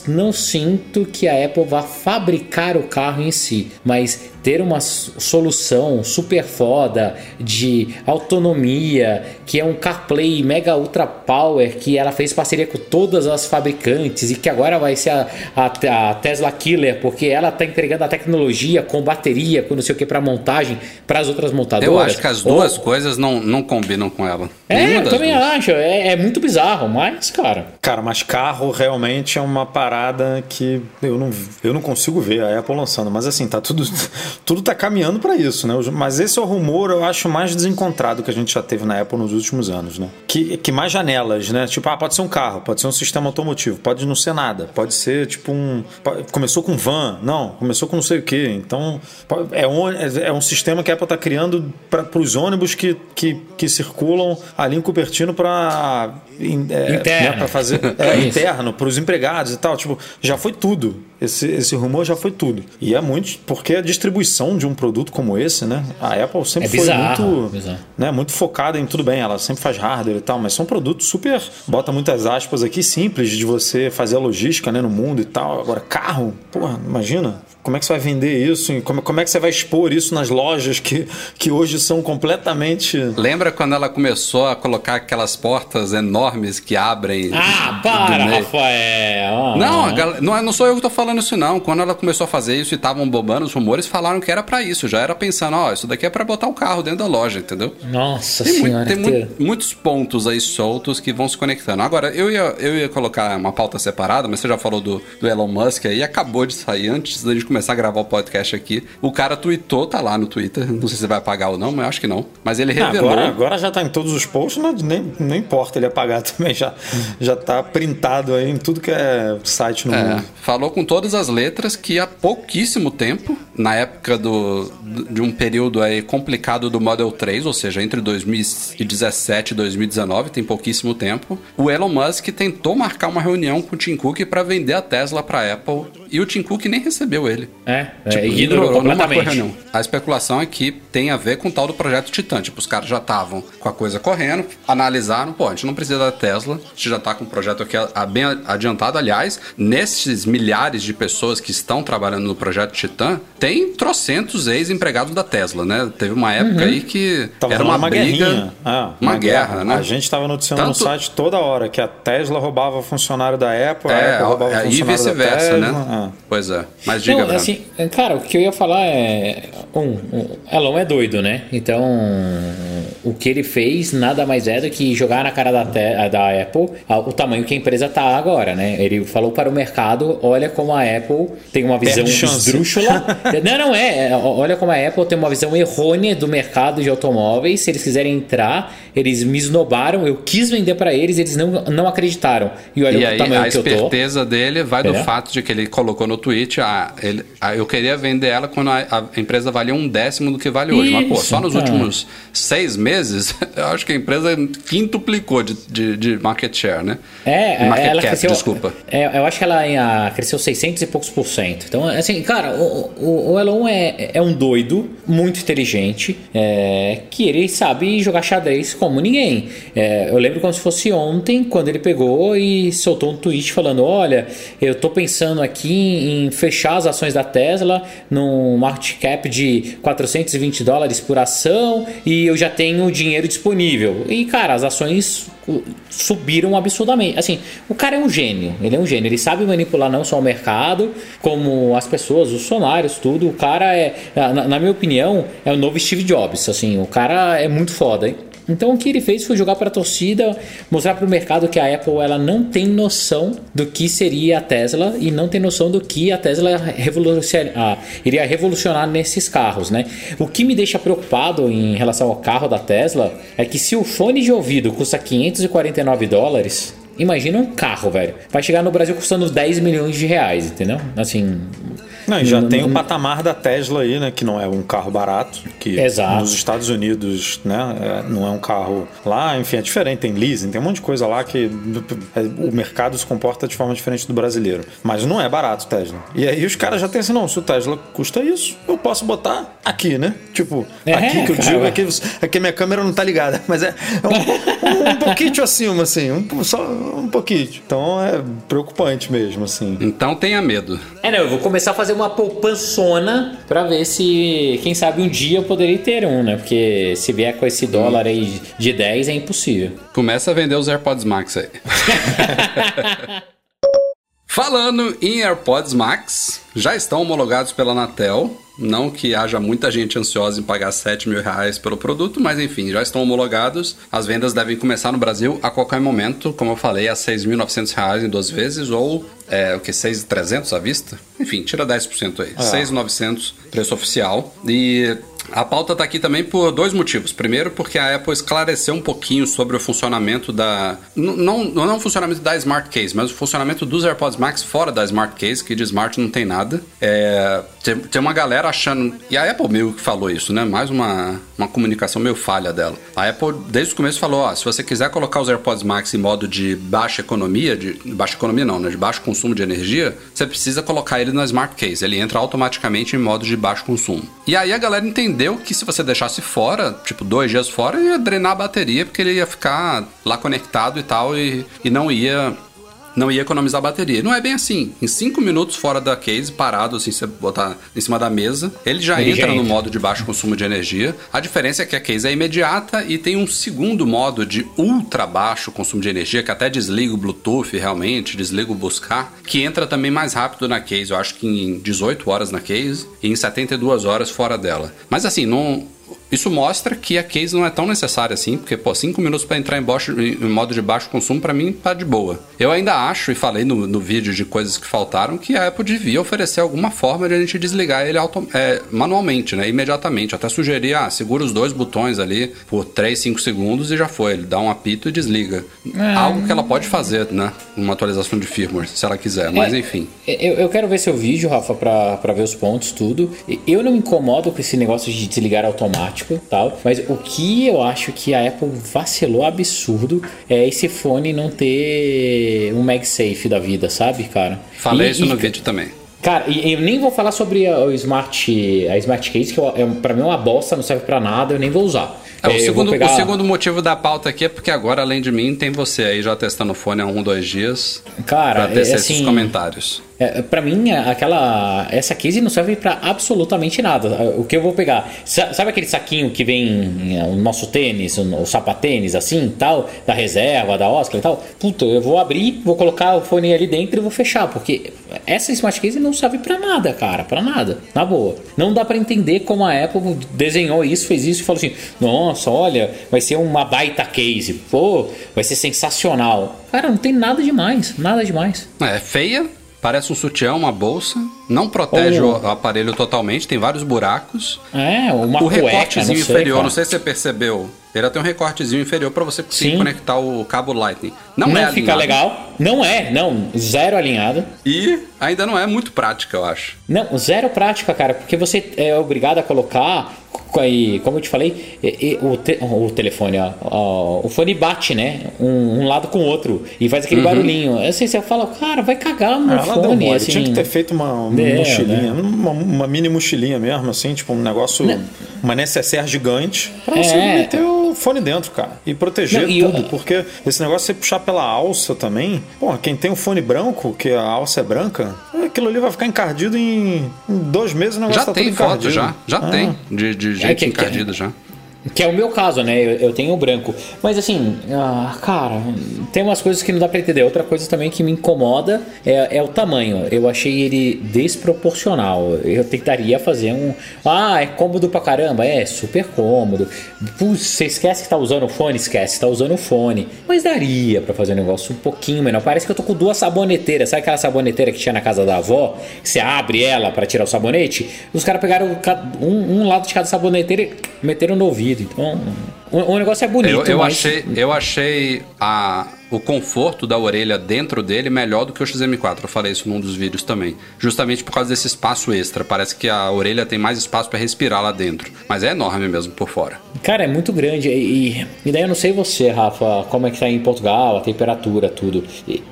Speaker 3: não sinto que a Apple vá fabricar o carro em si, mas ter uma solução super foda de autonomia, que é um CarPlay mega ultra power, que ela fez parceria com todas as fabricantes e que agora vai ser a, a- a Tesla Killer, porque ela tá entregando a tecnologia com bateria, com não sei o que para montagem para as outras montadoras.
Speaker 2: Eu acho que as duas
Speaker 3: Ou-
Speaker 2: coisas não, não combinam com ela.
Speaker 3: É, eu também
Speaker 2: duas.
Speaker 3: acho. É, é muito bizarro, mas, cara.
Speaker 4: Cara, mas carro realmente é uma parada que eu não, eu não consigo ver a Apple lançando. Mas assim, tá tudo, tudo tá caminhando para isso, né? Mas esse é o rumor, eu acho, mais desencontrado que a gente já teve na Apple nos últimos anos, né? Que, que mais janelas, né? Tipo, ah, pode ser um carro, pode ser um sistema automotivo, pode não ser nada, pode ser tipo um. Começou com van, não, começou com não sei o que. Então, é um, é um sistema que a Apple tá criando para os ônibus que, que, que circulam ali em Cupertino para é, né, para fazer [LAUGHS] é, interno para os empregados e tal. Tipo, já foi tudo. Esse, esse rumor já foi tudo. E é muito porque a distribuição de um produto como esse, né? A Apple sempre é foi bizarro, muito, bizarro. né, muito focada em tudo bem. Ela sempre faz hardware e tal, mas são produtos super bota muitas aspas aqui simples de você fazer a logística, né, no mundo e tal. Agora carro, porra, imagina como é que você vai vender isso? Como, como é que você vai expor isso nas lojas que, que hoje são completamente.
Speaker 2: Lembra quando ela começou a colocar aquelas portas enormes que abrem?
Speaker 3: Ah, para, Rafael!
Speaker 2: Não, não, não sou eu que estou falando isso, não. Quando ela começou a fazer isso e estavam bombando os rumores, falaram que era para isso. Já era pensando, ó, oh, isso daqui é para botar o um carro dentro da loja, entendeu?
Speaker 3: Nossa
Speaker 2: tem
Speaker 3: senhora.
Speaker 2: Muito, tem mu muitos pontos aí soltos que vão se conectando. Agora, eu ia, eu ia colocar uma pauta separada, mas você já falou do, do Elon Musk aí, acabou de sair antes da gente começar a gravar o podcast aqui. O cara tweetou, tá lá no Twitter. Não sei se vai apagar ou não, mas acho que não. Mas ele revelou.
Speaker 4: Agora, agora já tá em todos os posts, não, nem, nem importa ele apagar [LAUGHS] também. Já, já tá printado aí em tudo que é site no é, mundo.
Speaker 2: Falou com todas as letras que há pouquíssimo tempo, na época do, de um período aí complicado do Model 3, ou seja, entre 2017 e 2019, tem pouquíssimo tempo, o Elon Musk tentou marcar uma reunião com o Tim Cook para vender a Tesla para Apple e o Tim Cook nem recebeu ele.
Speaker 3: É, é tipo, é ignorou completamente.
Speaker 2: A especulação é que tem a ver com o tal do projeto Titan. Tipo, os caras já estavam com a coisa correndo, analisaram, pô, a gente não precisa da Tesla, a gente já tá com o projeto aqui bem adiantado. Aliás, nesses milhares de pessoas que estão trabalhando no projeto Titan, tem trocentos ex-empregados da Tesla, né? Teve uma época uhum. aí que
Speaker 4: tava
Speaker 2: era uma,
Speaker 4: uma
Speaker 2: briga,
Speaker 4: ah,
Speaker 2: uma, uma guerra, guerra, né?
Speaker 4: A gente estava noticiando Tanto... no site toda hora que a Tesla roubava funcionário da Apple, é, a Apple roubava é, funcionário
Speaker 2: e vice-versa, né? Ah. Pois é. Mas diga,
Speaker 3: Não, assim, Cara, o que eu ia falar é. Um, um, Elon é doido, né? Então, o que ele fez nada mais é do que jogar na cara da, da Apple o tamanho que a empresa tá agora, né? Ele falou para o mercado: olha como a Apple tem uma visão esdrúxula. [LAUGHS] não, não é. Olha como a Apple tem uma visão errônea do mercado de automóveis. Se eles quiserem entrar, eles me esnobaram. Eu quis vender para eles, eles não, não acreditaram.
Speaker 2: E olha e o aí, tamanho a que eu tô. A esperteza dele vai do é. fato de que ele colocou no tweet: ah, ele, ah, eu queria vender ela quando a, a, empresa valia um décimo do que vale hoje. Isso, Mas, pô, só nos então. últimos seis meses, [LAUGHS] eu acho que a empresa quintuplicou de, de, de market share, né?
Speaker 3: É, market ela cap, cresceu, desculpa. É, eu acho que ela a, cresceu 600 e poucos por cento. Então, assim, cara, o, o, o É, é um doido, muito inteligente, é, que ele sabe jogar xadrez como ninguém. É, eu lembro como se fosse ontem, quando ele pegou e soltou um tweet falando: Olha, eu tô pensando aqui em fechar as ações da Tesla num market cap de 420 dólares por ação e eu já tenho dinheiro disponível. E cara, as ações subiram absurdamente. Assim, o cara é um gênio, ele é um gênio, ele sabe manipular não só o mercado, como as pessoas, os funcionários, tudo. O cara é, na, na minha opinião, é o novo Steve Jobs, assim, o cara é muito foda. Hein? Então o que ele fez foi jogar para a torcida, mostrar para o mercado que a Apple ela não tem noção do que seria a Tesla e não tem noção do que a Tesla revolucion... ah, iria revolucionar nesses carros, né? O que me deixa preocupado em relação ao carro da Tesla é que se o fone de ouvido custa 549 dólares, Imagina um carro, velho. Vai chegar no Brasil custando 10 milhões de reais, entendeu? Assim,
Speaker 4: não, e já tem o patamar da Tesla aí, né? Que não é um carro barato. Que
Speaker 3: Exato.
Speaker 4: nos Estados Unidos, né? É, não é um carro lá, enfim, é diferente. Tem leasing, tem um monte de coisa lá que é, o mercado se comporta de forma diferente do brasileiro. Mas não é barato Tesla. E aí os caras já têm assim, não, se o Tesla custa isso, eu posso botar aqui, né? Tipo, é, aqui que eu digo, aqui, aqui a minha câmera não tá ligada, mas é, é um, um pouquinho acima, assim, um, só um pouquinho. Então é preocupante mesmo, assim.
Speaker 2: Então tenha medo.
Speaker 3: É, não, eu vou começar a fazer uma poupançona para ver se, quem sabe, um dia eu poderia ter um, né? Porque se vier com esse dólar aí de 10 é impossível.
Speaker 2: Começa a vender os AirPods Max aí. [LAUGHS] Falando em AirPods Max, já estão homologados pela Anatel. Não que haja muita gente ansiosa em pagar 7 mil reais pelo produto, mas enfim, já estão homologados. As vendas devem começar no Brasil a qualquer momento, como eu falei, a 6.900 reais em duas vezes, ou é, o que, 6.300 à vista? Enfim, tira 10% aí.
Speaker 4: É.
Speaker 2: 6.900, preço oficial. E a pauta está aqui também por dois motivos. Primeiro, porque a Apple esclareceu um pouquinho sobre o funcionamento da. Não, não o funcionamento da Smart Case, mas o funcionamento dos AirPods Max fora da Smart Case, que de Smart não tem nada. É, tem, tem uma galera achando. E a Apple meio que falou isso, né? Mais uma, uma comunicação meio falha dela. A Apple, desde o começo, falou: ó, se você quiser colocar os AirPods Max em modo de baixa economia, de baixa economia não, né? De baixo consumo de energia, você precisa colocar ele na Smart Case. Ele entra automaticamente em modo de baixo consumo. E aí a galera entendeu que se você deixasse fora, tipo, dois dias fora, ia drenar a bateria, porque ele ia ficar lá conectado e tal, e, e não ia não ia economizar bateria. Não é bem assim. Em 5 minutos fora da case, parado, assim, você botar em cima da mesa, ele já
Speaker 3: Ele
Speaker 2: entra
Speaker 3: já
Speaker 2: no
Speaker 3: entra.
Speaker 2: modo de baixo consumo de energia. A diferença é que a case é imediata e tem um segundo modo de ultra baixo consumo de energia, que até desliga o Bluetooth realmente, desliga o buscar, que entra também mais rápido na case. Eu acho que em 18 horas na case e em 72 horas fora dela. Mas assim, não. Isso mostra que a case não é tão necessária assim, porque, pô, 5 minutos para entrar em, baixo- em modo de baixo consumo, para mim, tá de boa. Eu ainda acho, e falei no, no vídeo de coisas que faltaram, que a Apple devia oferecer alguma forma de a gente desligar ele auto- é, manualmente, né? Imediatamente. Até sugerir, ah, segura os dois botões ali por 3, 5 segundos e já foi. Ele dá um apito e desliga. Algo que ela pode fazer, né? Uma atualização de firmware, se ela quiser. Mas
Speaker 3: É,
Speaker 2: enfim.
Speaker 3: Eu, eu quero ver seu vídeo, Rafa, pra, pra ver os pontos, tudo. Eu não me incomodo com esse negócio de desligar automático e tal, mas o que eu acho que a Apple vacilou absurdo é esse fone não ter um MagSafe da vida, sabe, cara?
Speaker 2: Falei
Speaker 3: E-
Speaker 2: isso
Speaker 3: e-
Speaker 2: no vídeo também.
Speaker 3: Cara, e eu nem vou falar sobre a, o Smart, a Smart Case, que eu, é, pra mim é uma bosta, não serve pra nada, eu nem vou usar.
Speaker 2: É, o,
Speaker 3: vou
Speaker 2: segundo,
Speaker 3: pegar-
Speaker 2: o segundo motivo da pauta aqui é porque agora, além de mim, tem você aí já testando o fone há um, dois dias.
Speaker 3: Cara,
Speaker 2: pra tecer
Speaker 3: é
Speaker 2: esses
Speaker 3: assim-
Speaker 2: comentários.
Speaker 3: É, pra mim, aquela. Essa case não serve pra absolutamente nada. O que eu vou pegar? Sa- Sabe aquele saquinho que vem é, o nosso tênis, o, sapatênis, assim tal, da reserva, da Oscar e tal? Puta, eu vou abrir, vou colocar o fone ali dentro e vou fechar, porque essa smart case não serve pra nada, cara, pra nada. Na boa. Não dá pra entender como a Apple desenhou isso, fez isso e falou assim: nossa, olha, vai ser uma baita case, pô, vai ser sensacional. Cara, não tem nada demais, nada demais.
Speaker 2: É feia, parece um sutiã, uma bolsa. Não protege
Speaker 3: Ou-
Speaker 2: o aparelho totalmente, tem vários buracos.
Speaker 3: É, uma
Speaker 2: o
Speaker 3: cueca,
Speaker 2: recortezinho
Speaker 3: não sei,
Speaker 2: inferior,
Speaker 3: cara.
Speaker 2: não sei se você percebeu. Ele tem um recortezinho inferior para você conseguir
Speaker 3: Sim.
Speaker 2: conectar o cabo Lightning. Não,
Speaker 3: Não,
Speaker 2: é
Speaker 3: fica
Speaker 2: alinhado.
Speaker 3: legal. Não é, não. Zero alinhado.
Speaker 2: E ainda não é muito prática, eu acho.
Speaker 3: Não, zero prática, cara, porque você é obrigado a colocar, co- aí, como eu te falei, e- e o, te- o telefone, ó, ó, o fone bate, né? Um, um lado com o outro e faz
Speaker 2: Uhum.
Speaker 3: aquele barulhinho. Assim, você fala, cara, vai cagar no
Speaker 4: Ah,
Speaker 3: fone. Assim,
Speaker 4: Tinha que ter feito uma, uma
Speaker 3: É,
Speaker 4: mochilinha,
Speaker 3: né?
Speaker 4: uma, uma mini mochilinha mesmo, assim, tipo um negócio, uma necessaire gigante, pra você
Speaker 3: É.
Speaker 4: meter o fone dentro, cara. E proteger
Speaker 3: Não, e
Speaker 4: tudo,
Speaker 3: eu-
Speaker 4: porque esse negócio você puxar pela alça também, pô, quem tem o fone branco, que a alça é branca, aquilo ali vai ficar encardido em, em dois meses o negócio
Speaker 2: Já
Speaker 4: tá
Speaker 2: tem
Speaker 4: tudo
Speaker 2: foto,
Speaker 4: encardido.
Speaker 2: já. Já
Speaker 4: Ah.
Speaker 2: tem. De, de gente
Speaker 3: que- que-
Speaker 2: encardida já.
Speaker 3: Que é o meu caso, né? Eu, eu tenho o branco. Mas assim, ah, cara, tem umas coisas que não dá pra entender. Outra coisa também que me incomoda é, é o tamanho. Eu achei ele desproporcional. Eu tentaria fazer um. Ah, é cômodo pra caramba. É, super cômodo. Você esquece que tá usando o fone? Esquece, tá usando o fone. Mas daria pra fazer um negócio um pouquinho menor. Parece que eu tô com duas saboneteiras. Sabe aquela saboneteira que tinha na casa da avó? Você abre ela pra tirar o sabonete? Os caras pegaram um, um lado de cada saboneteira e meteram no ouvido. Então, o, o negócio é bonito.
Speaker 2: Eu, eu
Speaker 3: mas-
Speaker 2: achei, eu achei a, o conforto da orelha dentro dele melhor do que o XM4. Eu falei isso num dos vídeos também. Justamente por causa desse espaço extra. Parece que a orelha tem mais espaço para respirar lá dentro. Mas é enorme mesmo por fora.
Speaker 3: Cara, é muito grande. E, e daí eu não sei você, Rafa, como é que tá em Portugal, a temperatura, tudo.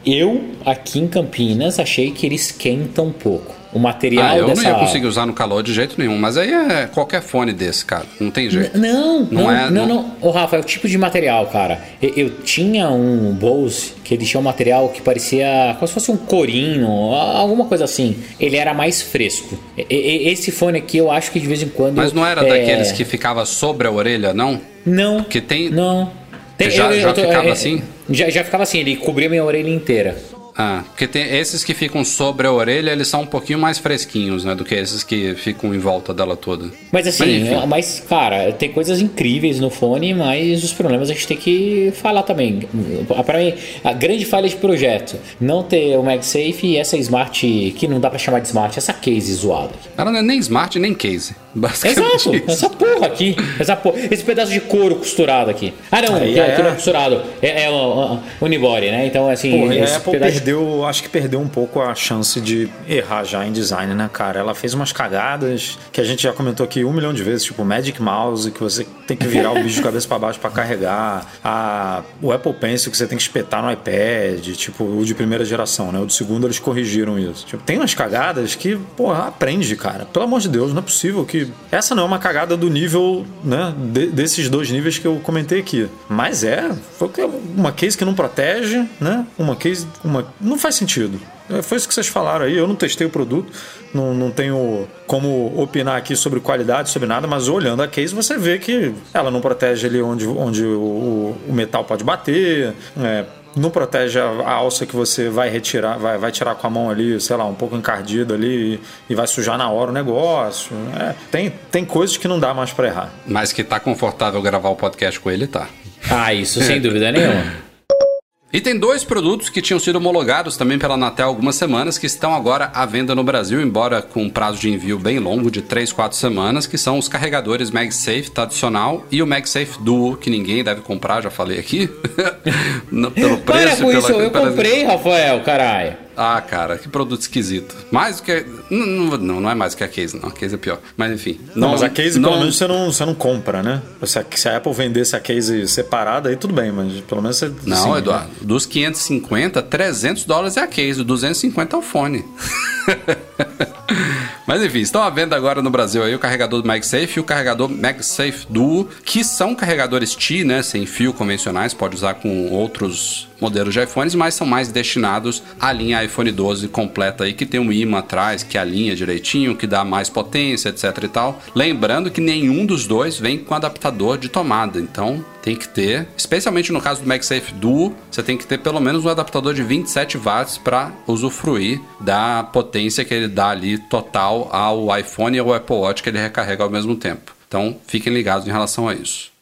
Speaker 3: Eu, aqui em Campinas, achei que ele esquenta um pouco. O material
Speaker 2: Ah, eu
Speaker 3: dessa...
Speaker 2: não ia conseguir usar no calor de jeito nenhum. Mas aí é qualquer fone desse, cara. Não tem jeito.
Speaker 3: Não, não,
Speaker 2: Não é-
Speaker 3: não,
Speaker 2: não-
Speaker 3: não. Ô, Rafa, é o tipo de material, cara. Eu, eu tinha um Bose que ele tinha um material que parecia como se fosse um corinho, alguma coisa assim. Ele era mais fresco. E- e- esse fone aqui, eu acho que de vez em quando.
Speaker 2: Mas não era
Speaker 3: é,
Speaker 2: daqueles que ficava sobre a orelha, não?
Speaker 3: Não.
Speaker 2: Porque tem-
Speaker 3: Não.
Speaker 2: Já- já ficava assim?
Speaker 3: Já, já ficava assim, ele cobria minha orelha inteira.
Speaker 2: Ah, porque tem esses que ficam sobre a orelha, eles são um pouquinho mais fresquinhos, né? Do que esses que ficam em volta dela toda.
Speaker 3: Mas assim,
Speaker 2: enfim.
Speaker 3: mas, cara, tem coisas incríveis no fone, mas os problemas a gente tem que falar também. Pra mim, a grande falha de projeto, não ter o MagSafe e essa Smart, que não dá pra chamar de Smart, essa case zoada.
Speaker 2: Ela não é nem smart nem case. [LAUGHS] Basicamente
Speaker 3: Exato,
Speaker 2: isso.
Speaker 3: essa porra aqui, essa porra, esse pedaço de couro costurado aqui. Ah, não, que,
Speaker 4: é-
Speaker 3: que não é costurado, é, é o, o unibody, né? Então, assim,
Speaker 4: Porra, a
Speaker 3: esse
Speaker 4: Apple
Speaker 3: pedaço-
Speaker 4: perdeu, acho que perdeu um pouco a chance de errar já em design, né, cara? Ela fez umas cagadas que a gente já comentou aqui um milhão de vezes, tipo Magic Mouse, que você tem que virar o bicho de cabeça pra baixo pra carregar, a, o Apple Pencil que você tem que espetar no iPad, tipo o de primeira geração, né? O de segundo eles corrigiram isso. Tipo, tem umas cagadas que, porra, aprende, cara. Pelo amor de Deus, não é possível que. Essa não é uma cagada do nível, né? de- desses dois níveis que eu comentei aqui. Mas é, foi uma case que não protege, né? Uma case. Uma, não faz sentido. É, Foi isso que vocês falaram aí. Eu não testei o produto, não, não tenho como opinar aqui sobre qualidade, sobre nada, mas olhando a case você vê que ela não protege ali onde, onde o, o metal pode bater, é, não protege a, a alça que você vai retirar, vai, vai tirar com a mão ali, sei lá, um pouco encardida ali e, e vai sujar na hora o negócio. É, tem, tem coisas que não dá mais para errar.
Speaker 2: Mas que tá confortável gravar o podcast com ele, tá.
Speaker 3: Ah, isso sem dúvida nenhuma. [LAUGHS]
Speaker 2: E tem dois produtos que tinham sido homologados também pela Anatel há algumas semanas que estão agora à venda no Brasil, embora com um prazo de envio bem longo, de 3, 4 semanas, que são os carregadores MagSafe tradicional e o MagSafe Duo, que ninguém deve comprar, já falei aqui. [LAUGHS] Pelo
Speaker 3: Para
Speaker 2: preço,
Speaker 3: com
Speaker 2: pela,
Speaker 3: isso, eu
Speaker 2: pela-
Speaker 3: comprei, Rafael, caralho.
Speaker 2: Ah, cara, que produto esquisito. Mais do que. Não, não, não, não é mais do que a case, não. A case é pior. Mas enfim.
Speaker 4: Não, mas a case
Speaker 2: não-
Speaker 4: pelo menos você não, você não compra, né? Se a, se a Apple vendesse a case separada, aí tudo bem, mas pelo menos você.
Speaker 2: Não,
Speaker 4: sim,
Speaker 2: Eduardo. Dos 550, 300 dólares é a case, 250 é o fone. [LAUGHS] Mas enfim, estão à venda agora no Brasil aí o carregador do MagSafe e o carregador MagSafe Duo, que são carregadores T, né, sem fio convencionais, pode usar com outros modelos de iPhones, mas são mais destinados à linha iPhone 12 completa aí, que tem um imã atrás, que alinha direitinho, que dá mais potência, etc e tal. Lembrando que nenhum dos dois vem com adaptador de tomada, então tem que ter, especialmente no caso do MagSafe Duo, você tem que ter pelo menos um adaptador de 27 watts para usufruir da potência que ele dá ali total ao iPhone e ao Apple Watch que ele recarrega ao mesmo tempo. Então, fiquem ligados em relação a isso.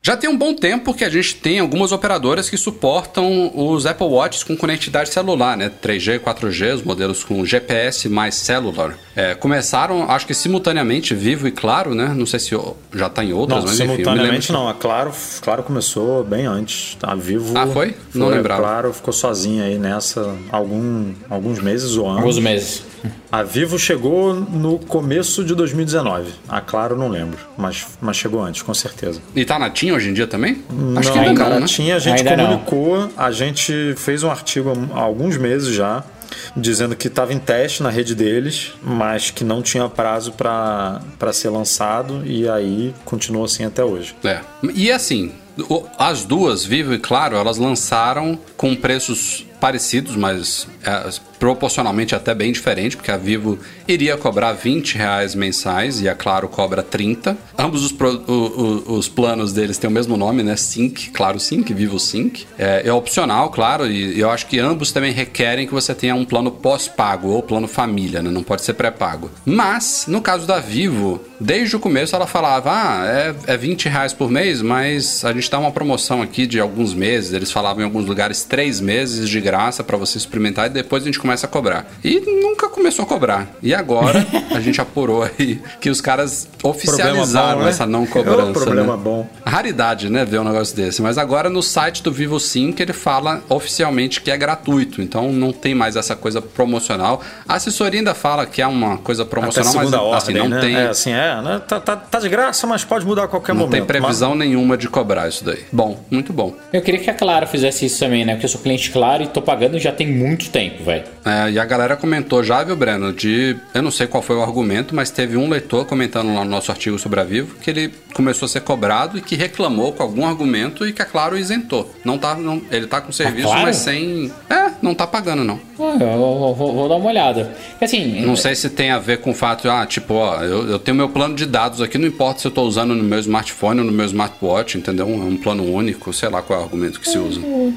Speaker 2: Já tem um bom tempo que a gente tem algumas operadoras que suportam os Apple Watches com conectividade celular, né? 3G, 4G, os modelos com GPS mais celular. É, começaram, acho que simultaneamente, Vivo e Claro, né? Não sei se já está em outras,
Speaker 4: Não,
Speaker 2: mas enfim.
Speaker 4: simultaneamente
Speaker 2: que-
Speaker 4: não. A Claro, Claro começou bem antes. A Vivo.
Speaker 2: Ah, foi? Não lembrava.
Speaker 4: Claro ficou sozinha aí nessa algum, alguns meses ou anos.
Speaker 3: Alguns meses.
Speaker 4: A Vivo chegou no começo de 2019. A Claro não lembro, mas, mas chegou antes, com certeza.
Speaker 2: E tá na TIM hoje em dia também? Acho
Speaker 4: não,
Speaker 2: que ainda
Speaker 4: cara,
Speaker 2: não, né?
Speaker 4: tinha, a gente
Speaker 3: Ainda não.
Speaker 4: comunicou, a gente fez um artigo há alguns meses já, dizendo que estava em teste na rede deles, mas que não tinha prazo para ser lançado, e aí continuou assim até hoje.
Speaker 2: É. E assim, as duas, Vivo e Claro, elas lançaram com preços parecidos, mas é, proporcionalmente até bem diferente, porque a Vivo iria cobrar 20 reais mensais e a Claro cobra 30. Ambos os, pro- o- o- os planos deles têm o mesmo nome, né? Sync, Claro Sync, Vivo Sync. É, é opcional, claro, e eu acho que ambos também requerem que você tenha um plano pós-pago ou plano família, né? Não pode ser pré-pago. Mas, no caso da Vivo, desde o começo ela falava, ah, é, é 20 reais por mês, mas a gente dá uma promoção aqui de alguns meses. Eles falavam em alguns lugares três meses de graça para você experimentar e depois a gente começa a cobrar. E nunca começou a cobrar. E agora [LAUGHS] a gente apurou aí que os caras oficializaram
Speaker 4: bom, né?
Speaker 2: essa não
Speaker 4: É um
Speaker 2: cobrança.
Speaker 4: problema
Speaker 2: né?
Speaker 4: bom.
Speaker 2: Raridade, né, ver um negócio desse. Mas agora no site do Vivo Sync ele fala oficialmente que é gratuito. Então não tem mais essa coisa promocional. A assessoria ainda fala que é uma coisa promocional, mas assim,
Speaker 4: ordem,
Speaker 2: não
Speaker 4: né?
Speaker 2: tem.
Speaker 4: É assim, é, né? Tá, tá, tá de graça, mas pode mudar a qualquer
Speaker 2: Não
Speaker 4: momento.
Speaker 2: tem previsão nenhuma de cobrar isso daí. Bom, muito bom.
Speaker 3: Eu queria que a Claro fizesse isso também, né? Porque eu sou cliente Claro e tô pagando já tem muito tempo, velho.
Speaker 2: É, e a galera comentou já, viu, Breno, de. Eu não sei qual foi o argumento, mas teve um leitor comentando lá no nosso artigo sobre a Vivo que ele começou a ser cobrado e que reclamou com algum argumento e que a Claro isentou. Não tá, não, ele tá com serviço,
Speaker 3: Claro?
Speaker 2: mas sem. É, não tá pagando, não.
Speaker 3: Ah, eu vou, vou- vou dar uma olhada. Assim,
Speaker 2: Não sei se tem a ver com o fato de, ah, tipo, ó, eu, eu tenho meu plano de dados aqui, não importa se eu tô usando no meu smartphone ou no meu smartwatch, entendeu? É um plano único, sei lá qual é o argumento que se usa.
Speaker 3: vou,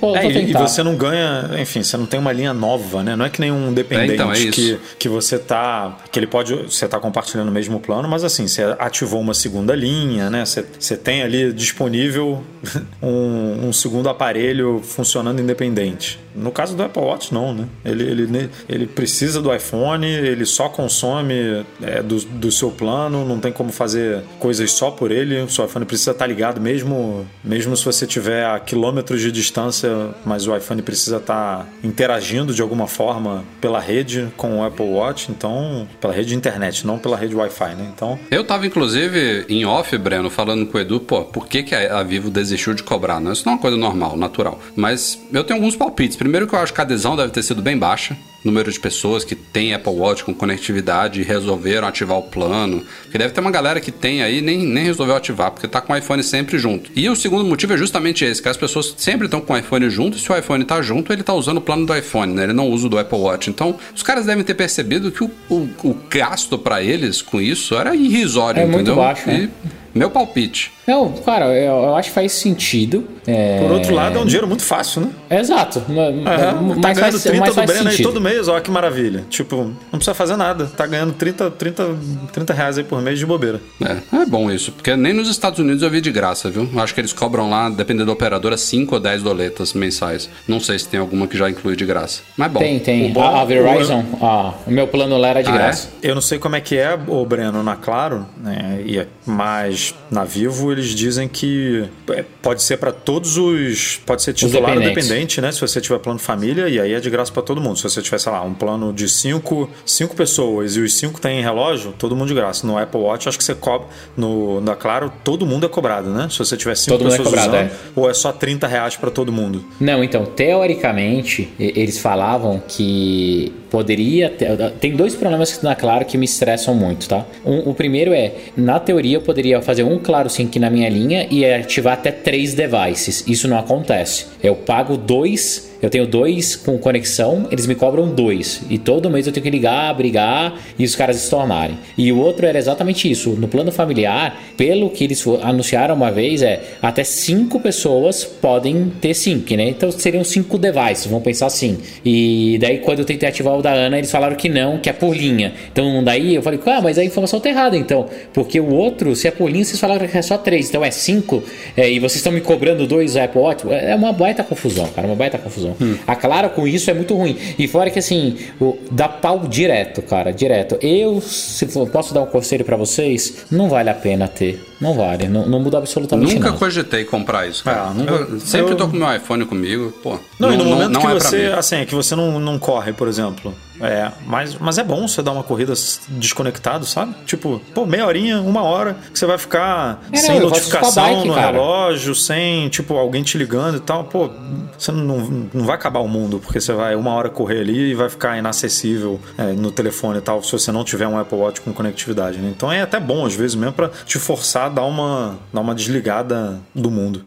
Speaker 3: vou
Speaker 4: É, e- e você não ganha, enfim, você não tem uma linha nova, né? Não é que nem um dependente
Speaker 2: É, então, é
Speaker 4: que, que você tá. Que ele pode. Você tá compartilhando o mesmo plano, mas assim, você ativou uma segunda linha, né? Você, você tem ali disponível [LAUGHS] um, um segundo aparelho funcionando independente. No caso do Apple Watch, não, né? Ele, ele, ele precisa do iPhone, ele só consome é, do, do seu plano, não tem como fazer coisas só por ele. O seu iPhone precisa estar ligado mesmo, mesmo se você tiver a quilômetros de distância, mas o iPhone precisa estar interagindo de alguma forma pela rede com o Apple Watch, então pela rede de internet, não pela rede Wi-Fi, né? Então
Speaker 2: Eu tava, inclusive, em off, Breno, falando com o Edu, pô, por que, que a a Vivo desistiu de cobrar? Não, isso não é uma coisa normal, natural. Mas eu tenho alguns palpites. Primeiro que eu acho que a adesão deve ter sido bem baixa. Número de pessoas que tem Apple Watch com conectividade e resolveram ativar o plano. Porque deve ter uma galera que tem aí e nem, nem resolveu ativar, porque tá com o iPhone sempre junto. E o segundo motivo é justamente esse, que as pessoas sempre estão com o iPhone junto, e se o iPhone tá junto, ele tá usando o plano do iPhone, né? Ele não usa o do Apple Watch. Então, os caras devem ter percebido que o, o, o gasto para eles com isso era irrisório,
Speaker 3: É muito
Speaker 2: entendeu?
Speaker 3: baixo, né?
Speaker 2: E meu palpite.
Speaker 3: Não, cara, eu, eu acho que faz sentido. É...
Speaker 4: Por outro lado, é um dinheiro muito fácil, né?
Speaker 3: Exato.
Speaker 4: É, tá
Speaker 3: mas
Speaker 4: ganhando
Speaker 3: faz,
Speaker 4: 30
Speaker 3: mas
Speaker 4: do
Speaker 3: faz
Speaker 4: Breno aí todo mês, ó, que maravilha. Tipo, não precisa fazer nada. Tá ganhando 30, 30, 30 reais aí por mês de bobeira.
Speaker 2: É, é bom isso, porque nem nos Estados Unidos eu vi de graça, viu? Eu acho que eles cobram lá, dependendo da operadora, 5 ou 10 doletas mensais. Não sei se tem alguma que já inclui de graça. Mas bom.
Speaker 3: Tem, tem.
Speaker 4: O bom-
Speaker 3: a, a Verizon, ah, o meu plano lá era de
Speaker 2: Ah, é?
Speaker 3: graça.
Speaker 4: Eu não sei como é que é, o Breno, na Claro, né? e é- mas na Vivo eles dizem que é, pode ser para todos os. Pode ser titular dependente, né? Se você tiver plano família, e aí é de graça para todo mundo. Se você tiver, sei lá, um plano de cinco, cinco pessoas e os cinco têm relógio, todo mundo de graça. No Apple Watch, acho que você cobra. No, na Claro, todo mundo é cobrado, né? Se você tiver cinco
Speaker 3: Todo é
Speaker 4: pessoas
Speaker 3: cobrado,
Speaker 4: usando, ou é só 30 reais para todo mundo.
Speaker 3: Não, então, teoricamente, eles falavam que poderia ter. Tem dois problemas na Claro que me estressam muito, tá? Um- o primeiro é, na teoria, eu poderia fazer um Claro Sync na minha linha e ativar até três devices. Isso não acontece. Eu pago dois. Eu tenho dois com conexão, eles me cobram dois. E todo mês eu tenho que ligar, brigar e os caras estornarem. E o outro era exatamente isso. No plano familiar, pelo que eles anunciaram uma vez, é até cinco pessoas podem ter sync, né? Então seriam cinco devices, vamos pensar assim. E daí quando eu tentei ativar o da Ana, eles falaram que não, que é por linha. Então daí eu falei, ah, mas a informação tá errada então. Porque o outro, se é por linha, vocês falaram que é só três, então é cinco. é, e vocês estão me cobrando dois Apple Watch. É uma baita confusão, cara, uma baita confusão. A Claro com isso é muito ruim. E fora que assim, o, dá pau direto, cara, direto. Eu, se for, posso dar um conselho pra vocês, não vale a pena ter. Não vale, não, não muda absolutamente
Speaker 2: Nunca
Speaker 3: nada.
Speaker 2: cogitei comprar isso, cara.
Speaker 4: Ah, nunca-
Speaker 2: eu sempre
Speaker 4: eu-
Speaker 2: tô com meu iPhone comigo, pô.
Speaker 4: Não, e no momento
Speaker 2: não
Speaker 4: que
Speaker 2: é
Speaker 4: você, assim, é que você não, não corre, por exemplo. É, mas, mas é bom você dar uma corrida desconectado, sabe? Tipo, pô, meia horinha, uma hora, que você vai ficar
Speaker 3: É, não,
Speaker 4: sem
Speaker 3: a
Speaker 4: notificação
Speaker 3: bike,
Speaker 4: no
Speaker 3: cara.
Speaker 4: relógio, sem, tipo, alguém te ligando e tal. Pô, você não, não vai acabar o mundo, porque você vai uma hora correr ali e vai ficar inacessível é, no telefone e tal, se você não tiver um Apple Watch com conectividade, né? Então é até bom, às vezes, mesmo pra te forçar a dar uma, dar uma desligada do mundo.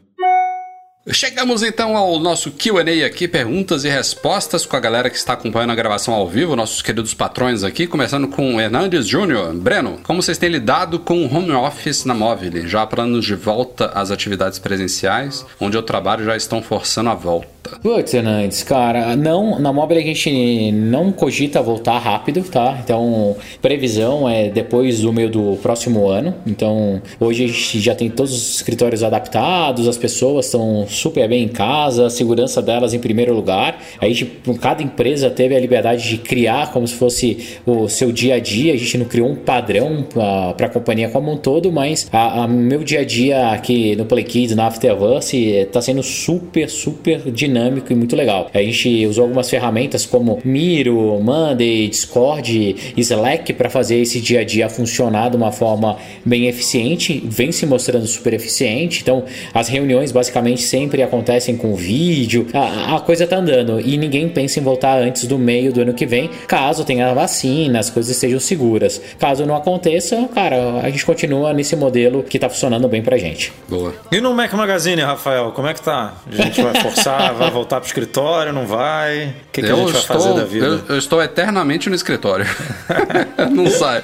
Speaker 2: Chegamos então ao nosso QA aqui, perguntas e respostas com a galera que está acompanhando a gravação ao vivo, nossos queridos patrões aqui, começando com Hernandes Júnior. Breno, como vocês têm lidado com o home office na Móvel? Já planos de volta às atividades presenciais, onde eu trabalho já estão forçando a volta.
Speaker 3: Putz, Hernandes, cara, não, na Mobile a gente não cogita voltar rápido, tá? Então, previsão é depois do meio do próximo ano. Então, hoje a gente já tem todos os escritórios adaptados, as pessoas estão super bem em casa, a segurança delas em primeiro lugar. A gente, cada empresa teve a liberdade de criar como se fosse o seu dia a dia. A gente não criou um padrão para a companhia como um todo, mas a, a meu dia a dia aqui no Play Kids, na Afterverse, está sendo super, super dinâmico dinâmico e muito legal. A gente usou algumas ferramentas como Miro, Monday, Discord, Slack para fazer esse dia a dia funcionar de uma forma bem eficiente, vem se mostrando super eficiente. Então, as reuniões basicamente sempre acontecem com vídeo, a, a coisa tá andando e ninguém pensa em voltar antes do meio do ano que vem, caso tenha vacina, as coisas estejam seguras. Caso não aconteça, cara, a gente continua nesse modelo que tá funcionando bem pra gente.
Speaker 2: Boa.
Speaker 4: E no Mac Magazine, Rafael, como é que tá? A gente vai forçar, [LAUGHS] vai voltar pro escritório, não vai? O que, que a gente vai fazer da vida?
Speaker 2: Eu, eu estou eternamente no escritório. [LAUGHS] [LAUGHS] não sai.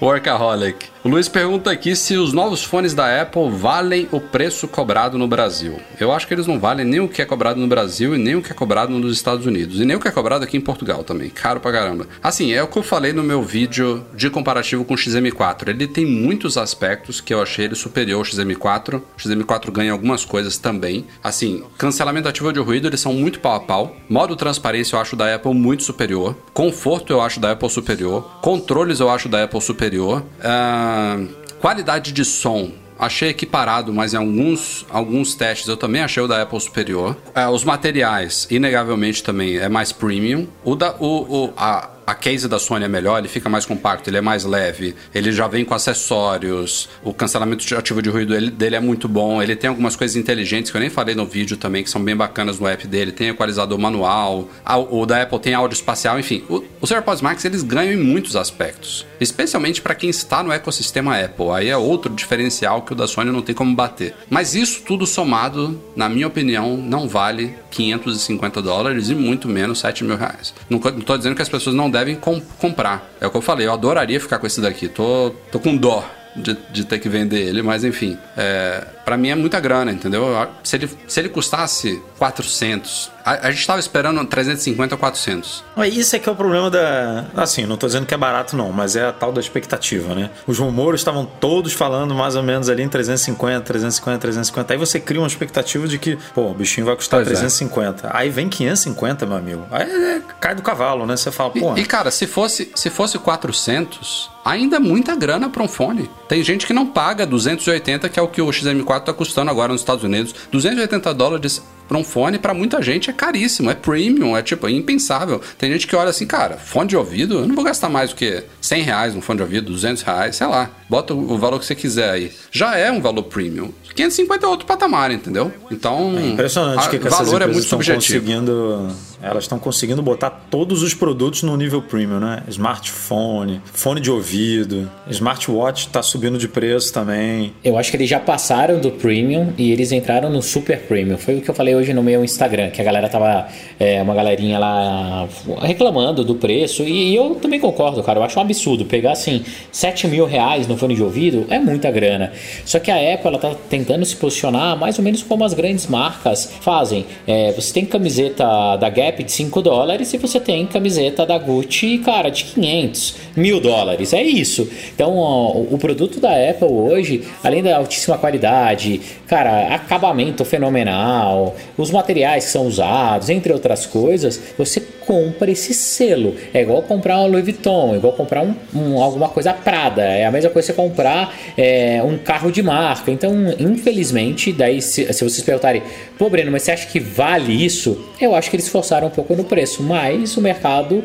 Speaker 2: Workaholic. O Luiz pergunta aqui se os novos fones da Apple valem o preço cobrado no Brasil. Eu acho que eles não valem nem o que é cobrado no Brasil e nem o que é cobrado nos Estados Unidos. E nem o que é cobrado aqui em Portugal também. Caro pra caramba. Assim, é o que eu falei no meu vídeo de comparativo com o XM4. Ele tem muitos aspectos que eu achei ele superior ao XM4. O XM4 ganha algumas coisas também. Assim, cancelamento ativo de ruído, eles são muito pau a pau. Modo transparência eu acho da Apple muito superior. Conforto eu acho da Apple superior. Controles eu acho da Apple superior. Uh, qualidade de som achei equiparado, mas em alguns, alguns testes eu também achei o da Apple superior. Uh, os materiais, inegavelmente, também é mais premium. O da, o, o, a, a case da Sony é melhor, ele fica mais compacto, ele é mais leve, ele já vem com acessórios, o cancelamento ativo de ruído dele, é muito bom, ele tem algumas coisas inteligentes que eu nem falei no vídeo também, que são bem bacanas no app dele, tem equalizador manual, o da Apple tem áudio espacial, enfim. Os AirPods Max eles ganham em muitos aspectos, especialmente para quem está no ecossistema Apple, aí é outro diferencial que o da Sony não tem como bater. Mas isso tudo somado, na minha opinião, não vale 550 dólares e muito menos 7 mil reais. Não, tô dizendo que as pessoas não devem devem com, comprar. É o que eu falei, eu adoraria ficar com esse daqui. Tô, tô com dó de, de ter que vender ele, mas enfim. É, para mim é muita grana, entendeu? Se ele, se ele custasse 400, a, a gente estava esperando 350 ou 400.
Speaker 4: Isso é que é o problema da. Assim, não tô dizendo que é barato, não, mas é a tal da expectativa, né? Os rumores estavam todos falando mais ou menos ali em 350, 350, 350. Aí você cria uma expectativa de que, pô, o bichinho vai custar pois 350. É. Aí vem 550, meu amigo. Aí é, cai do cavalo, né? Você fala, pô.
Speaker 2: E, e, cara, se fosse, se fosse 400, ainda é muita grana para um fone. Tem gente que não paga 280, que é o que o XM4 está custando agora nos Estados Unidos. 280 dólares para um fone, para muita gente é caríssimo, é premium, é tipo, é impensável. Tem gente que olha assim, cara, fone de ouvido, eu não vou gastar mais do que 100 reais num fone de ouvido, 200 reais, sei lá. Bota o valor que você quiser aí. Já é um valor premium. 550 é outro patamar, entendeu? Então,
Speaker 4: é impressionante a, que, que valor é muito subjetivo. Conseguindo, elas estão conseguindo botar todos os produtos no nível premium, né? Smartphone, fone de ouvido, smartwatch está subindo de preço também.
Speaker 3: Eu acho que eles já passaram do premium e eles entraram no super premium. Foi o que eu falei hoje no meu Instagram, que a galera tava, é, uma galerinha lá reclamando do preço, e, eu também concordo, cara, eu acho um absurdo pegar assim 7 mil reais no fone de ouvido, é muita grana. Só que a Apple, ela tá tentando se posicionar mais ou menos como as grandes marcas fazem. É, você tem camiseta da Gap de 5 dólares e você tem camiseta da Gucci, cara, de 500, mil dólares, é isso. Então, ó, o produto da Apple hoje, além da altíssima qualidade, cara, acabamento fenomenal, os materiais que são usados, entre outras coisas, você compra esse selo. É igual comprar um Louis Vuitton, é igual comprar um, um, alguma coisa Prada. É a mesma coisa você comprar é, um carro de marca. Então, infelizmente, daí se, se vocês perguntarem, pô, Breno, mas você acha que vale isso? Eu acho que eles forçaram um pouco no preço, mas o mercado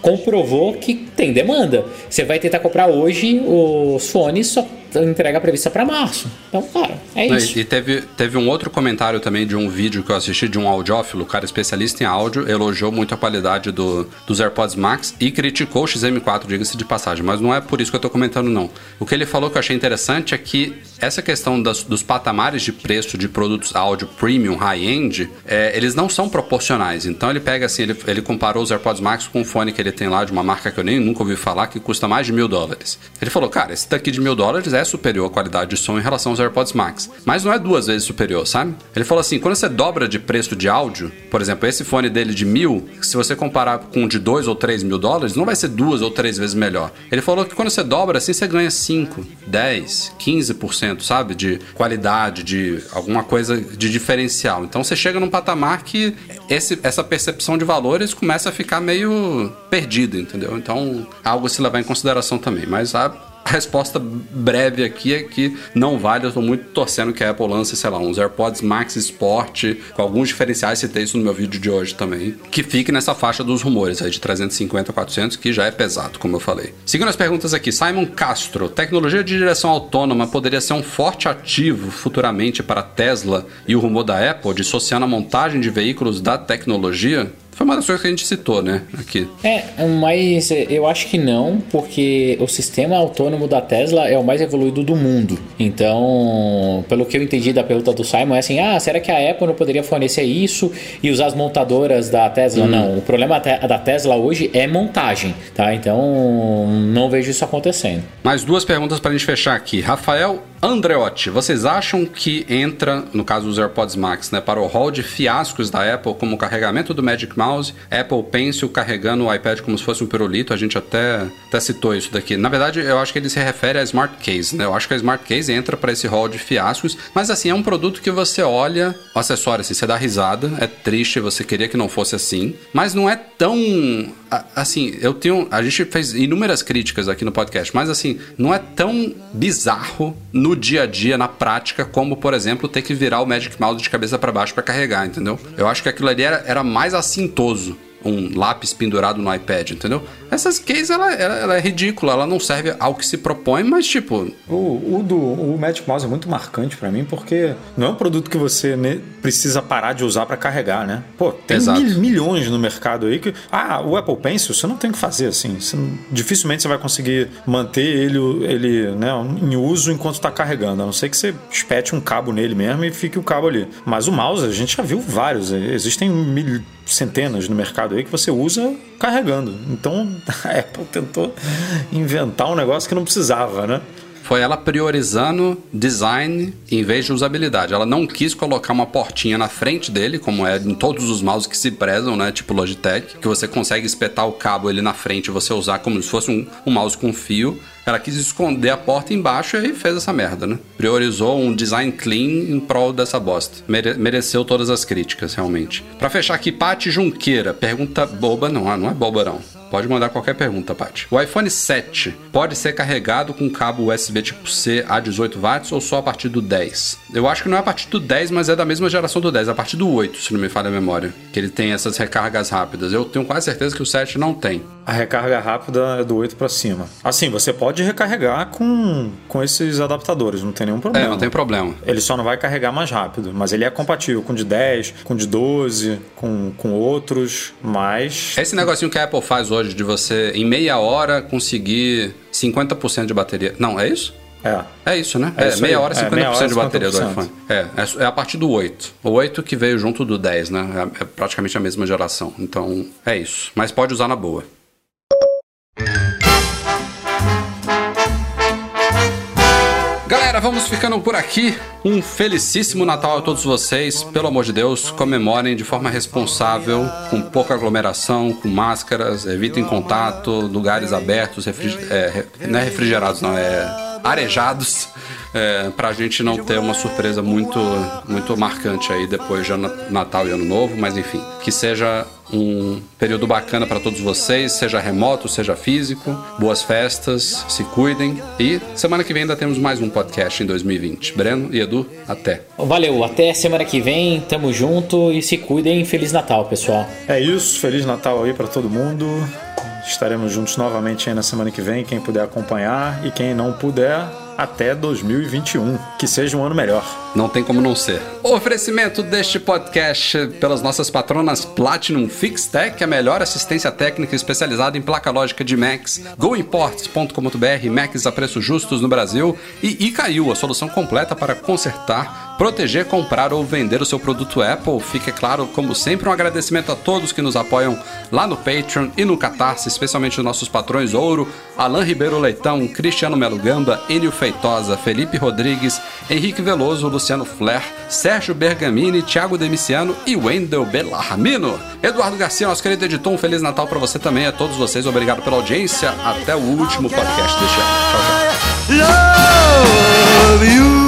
Speaker 3: comprovou que tem demanda. Você vai tentar comprar hoje os fones, só entrega prevista para março. Então, cara, é isso.
Speaker 2: E teve, teve um outro comentário também de um vídeo que eu assisti de um audiófilo, cara especialista em áudio, elogiou muito a qualidade do, dos AirPods Max e criticou o XM4, diga-se de passagem. Mas não é por isso que eu tô comentando, não. O que ele falou que eu achei interessante é que essa questão das, dos patamares de preço de produtos áudio premium, high-end, é, eles não são proporcionais. Então ele pega assim, ele, ele comparou os AirPods Max com um fone que ele tem lá de uma marca que eu nem nunca ouvi falar, que custa mais de mil dólares. Ele falou, cara, esse daqui de mil dólares é superior à qualidade de som em relação aos AirPods Max. Mas não é duas vezes superior, sabe? Ele falou assim: quando você dobra de preço de áudio, por exemplo, esse fone dele de mil, se você comparar com um de dois ou três mil dólares, não vai ser duas ou três vezes melhor. Ele falou que quando você dobra assim, você ganha 5, 10, 15%, sabe? De qualidade, de alguma coisa de diferencial. Então você chega num patamar que esse, essa percepção de valores começa a ficar meio perdida, entendeu? Então, algo a se levar em consideração também. Mas a A resposta breve aqui é que não vale. Eu tô muito torcendo que a Apple lance, sei lá, uns AirPods Max Sport com alguns diferenciais. Citei isso no meu vídeo de hoje também. Que fique nessa faixa dos rumores aí de 350 a 400, que já é pesado, como eu falei. Seguindo as perguntas aqui, Simon Castro. Tecnologia de direção autônoma poderia ser um forte ativo futuramente para a Tesla e o rumor da Apple dissociando a montagem de veículos da tecnologia? Foi uma das coisas que a gente citou, né? Aqui.
Speaker 3: É, mas eu acho que não, porque o sistema autônomo da Tesla é o mais evoluído do mundo. Então, pelo que eu entendi da pergunta do Simon, é assim: ah, será que a Apple não poderia fornecer isso e usar as montadoras da Tesla? Hum. Não, o problema da Tesla hoje é montagem, tá? Então, não vejo isso acontecendo.
Speaker 2: Mais duas perguntas para a gente fechar aqui. Rafael Andreotti, vocês acham que entra, no caso dos AirPods Max, né, para o hall de fiascos da Apple, como o carregamento do Magic Mouse, Apple Pencil carregando o iPad como se fosse um pirulito? A gente até, até citou isso daqui. Na verdade, eu acho que ele se refere a Smart Case, né? Eu acho que a Smart Case entra para esse hall de fiascos, mas assim, é um produto que você olha, o acessório, assim, você dá risada, é triste, você queria que não fosse assim, mas não é tão. Assim, eu tenho. A gente fez inúmeras críticas aqui no podcast, mas assim, não é tão bizarro no no dia a dia, na prática, como, por exemplo, ter que virar o Magic Mouse de cabeça para baixo para carregar, entendeu? Eu acho que aquilo ali era, era mais assintoso um lápis pendurado no iPad, entendeu? Essas cases, ela, ela, ela, é ridícula, ela não serve ao que se propõe, mas tipo...
Speaker 4: O, o, do, o Magic Mouse é muito marcante para mim, porque não é um produto que você precisa parar de usar para carregar, né? Pô, tem mil, milhões no mercado aí que... Ah, o Apple Pencil, você não tem que fazer assim. Você, dificilmente você vai conseguir manter ele, ele né, em uso enquanto está carregando, a não ser que você espete um cabo nele mesmo e fique o cabo ali. Mas o mouse, a gente já viu vários, existem mil, centenas no mercado aí que você usa carregando. Então [LAUGHS] a Apple tentou inventar um negócio que não precisava, né?
Speaker 2: Foi ela priorizando design em vez de usabilidade. Ela não quis colocar uma portinha na frente dele, como é em todos os mouses que se prezam, né? Tipo Logitech, que você consegue espetar o cabo ele na frente e você usar como se fosse um, um mouse com fio. Ela quis esconder a porta embaixo e fez essa merda, né? Priorizou um design clean em prol dessa bosta. Mere mereceu todas as críticas, realmente. Para fechar aqui, Paty Junqueira. Pergunta boba, não, não é boba não. Pode mandar qualquer pergunta, Paty. O iPhone 7 pode ser carregado com cabo USB tipo C a 18 watts ou só a partir do 10? Eu acho que não é a partir do 10, mas é da mesma geração do 10, a partir do 8, se não me falha a memória, que ele tem essas recargas rápidas. Eu tenho quase certeza que o 7 não tem.
Speaker 4: A recarga rápida é do 8 para cima. Assim, você pode recarregar com, com esses adaptadores, não tem nenhum problema.
Speaker 2: É, não tem problema.
Speaker 4: Ele só não vai carregar mais rápido, mas ele é compatível com de 10, com de 12, com, com outros, mas...
Speaker 2: Esse negocinho que a Apple faz hoje de você, em meia hora, conseguir 50% de bateria. Não, é isso?
Speaker 4: É.
Speaker 2: É isso, né? É, é meia hora, 50% é, meia hora, de bateria 50%. do iPhone. É, é, é, a partir do 8. O 8 que veio junto do 10, né? É, é praticamente a mesma geração. Então, é isso. Mas pode usar na boa. Vamos ficando por aqui. Um felicíssimo Natal a todos vocês. Pelo amor de Deus, comemorem de forma responsável, com pouca aglomeração, com máscaras, evitem contato, lugares abertos, refriger... é, não é refrigerados, não, é arejados é, para a gente não ter uma surpresa muito, muito marcante aí depois de Natal e Ano Novo, mas enfim, que seja um período bacana para todos vocês, seja remoto, seja físico. Boas festas, se cuidem e semana que vem ainda temos mais um podcast em 2020. Breno e Edu, até.
Speaker 3: Valeu, até semana que vem, tamo junto e se cuidem. Feliz Natal, pessoal.
Speaker 4: É isso, Feliz Natal aí para todo mundo. Estaremos juntos novamente aí na semana que vem, quem puder acompanhar e quem não puder, até 2021. Que seja um ano melhor.
Speaker 2: Não tem como não ser. O oferecimento deste podcast pelas nossas patronas Platinum Fixtech, a melhor assistência técnica especializada em placa lógica de Macs, goimports.com.br, Macs a preços justos no Brasil e Icaiu, a solução completa para consertar, proteger, comprar ou vender o seu produto Apple. Fique claro, como sempre, um agradecimento a todos que nos apoiam lá no Patreon e no Catarse, especialmente os nossos patrões Ouro, Alain Ribeiro Leitão, Cristiano Melo Gamba, Enio Feitosa, Felipe Rodrigues, Henrique Veloso, Luciano Flair, Sérgio Bergamini, Thiago Demiciano e Wendel Bellarmino. Eduardo Garcia, nosso querido editor, um Feliz Natal para você também, a todos vocês. Obrigado pela audiência. Até o último podcast ano. Tchau, tchau.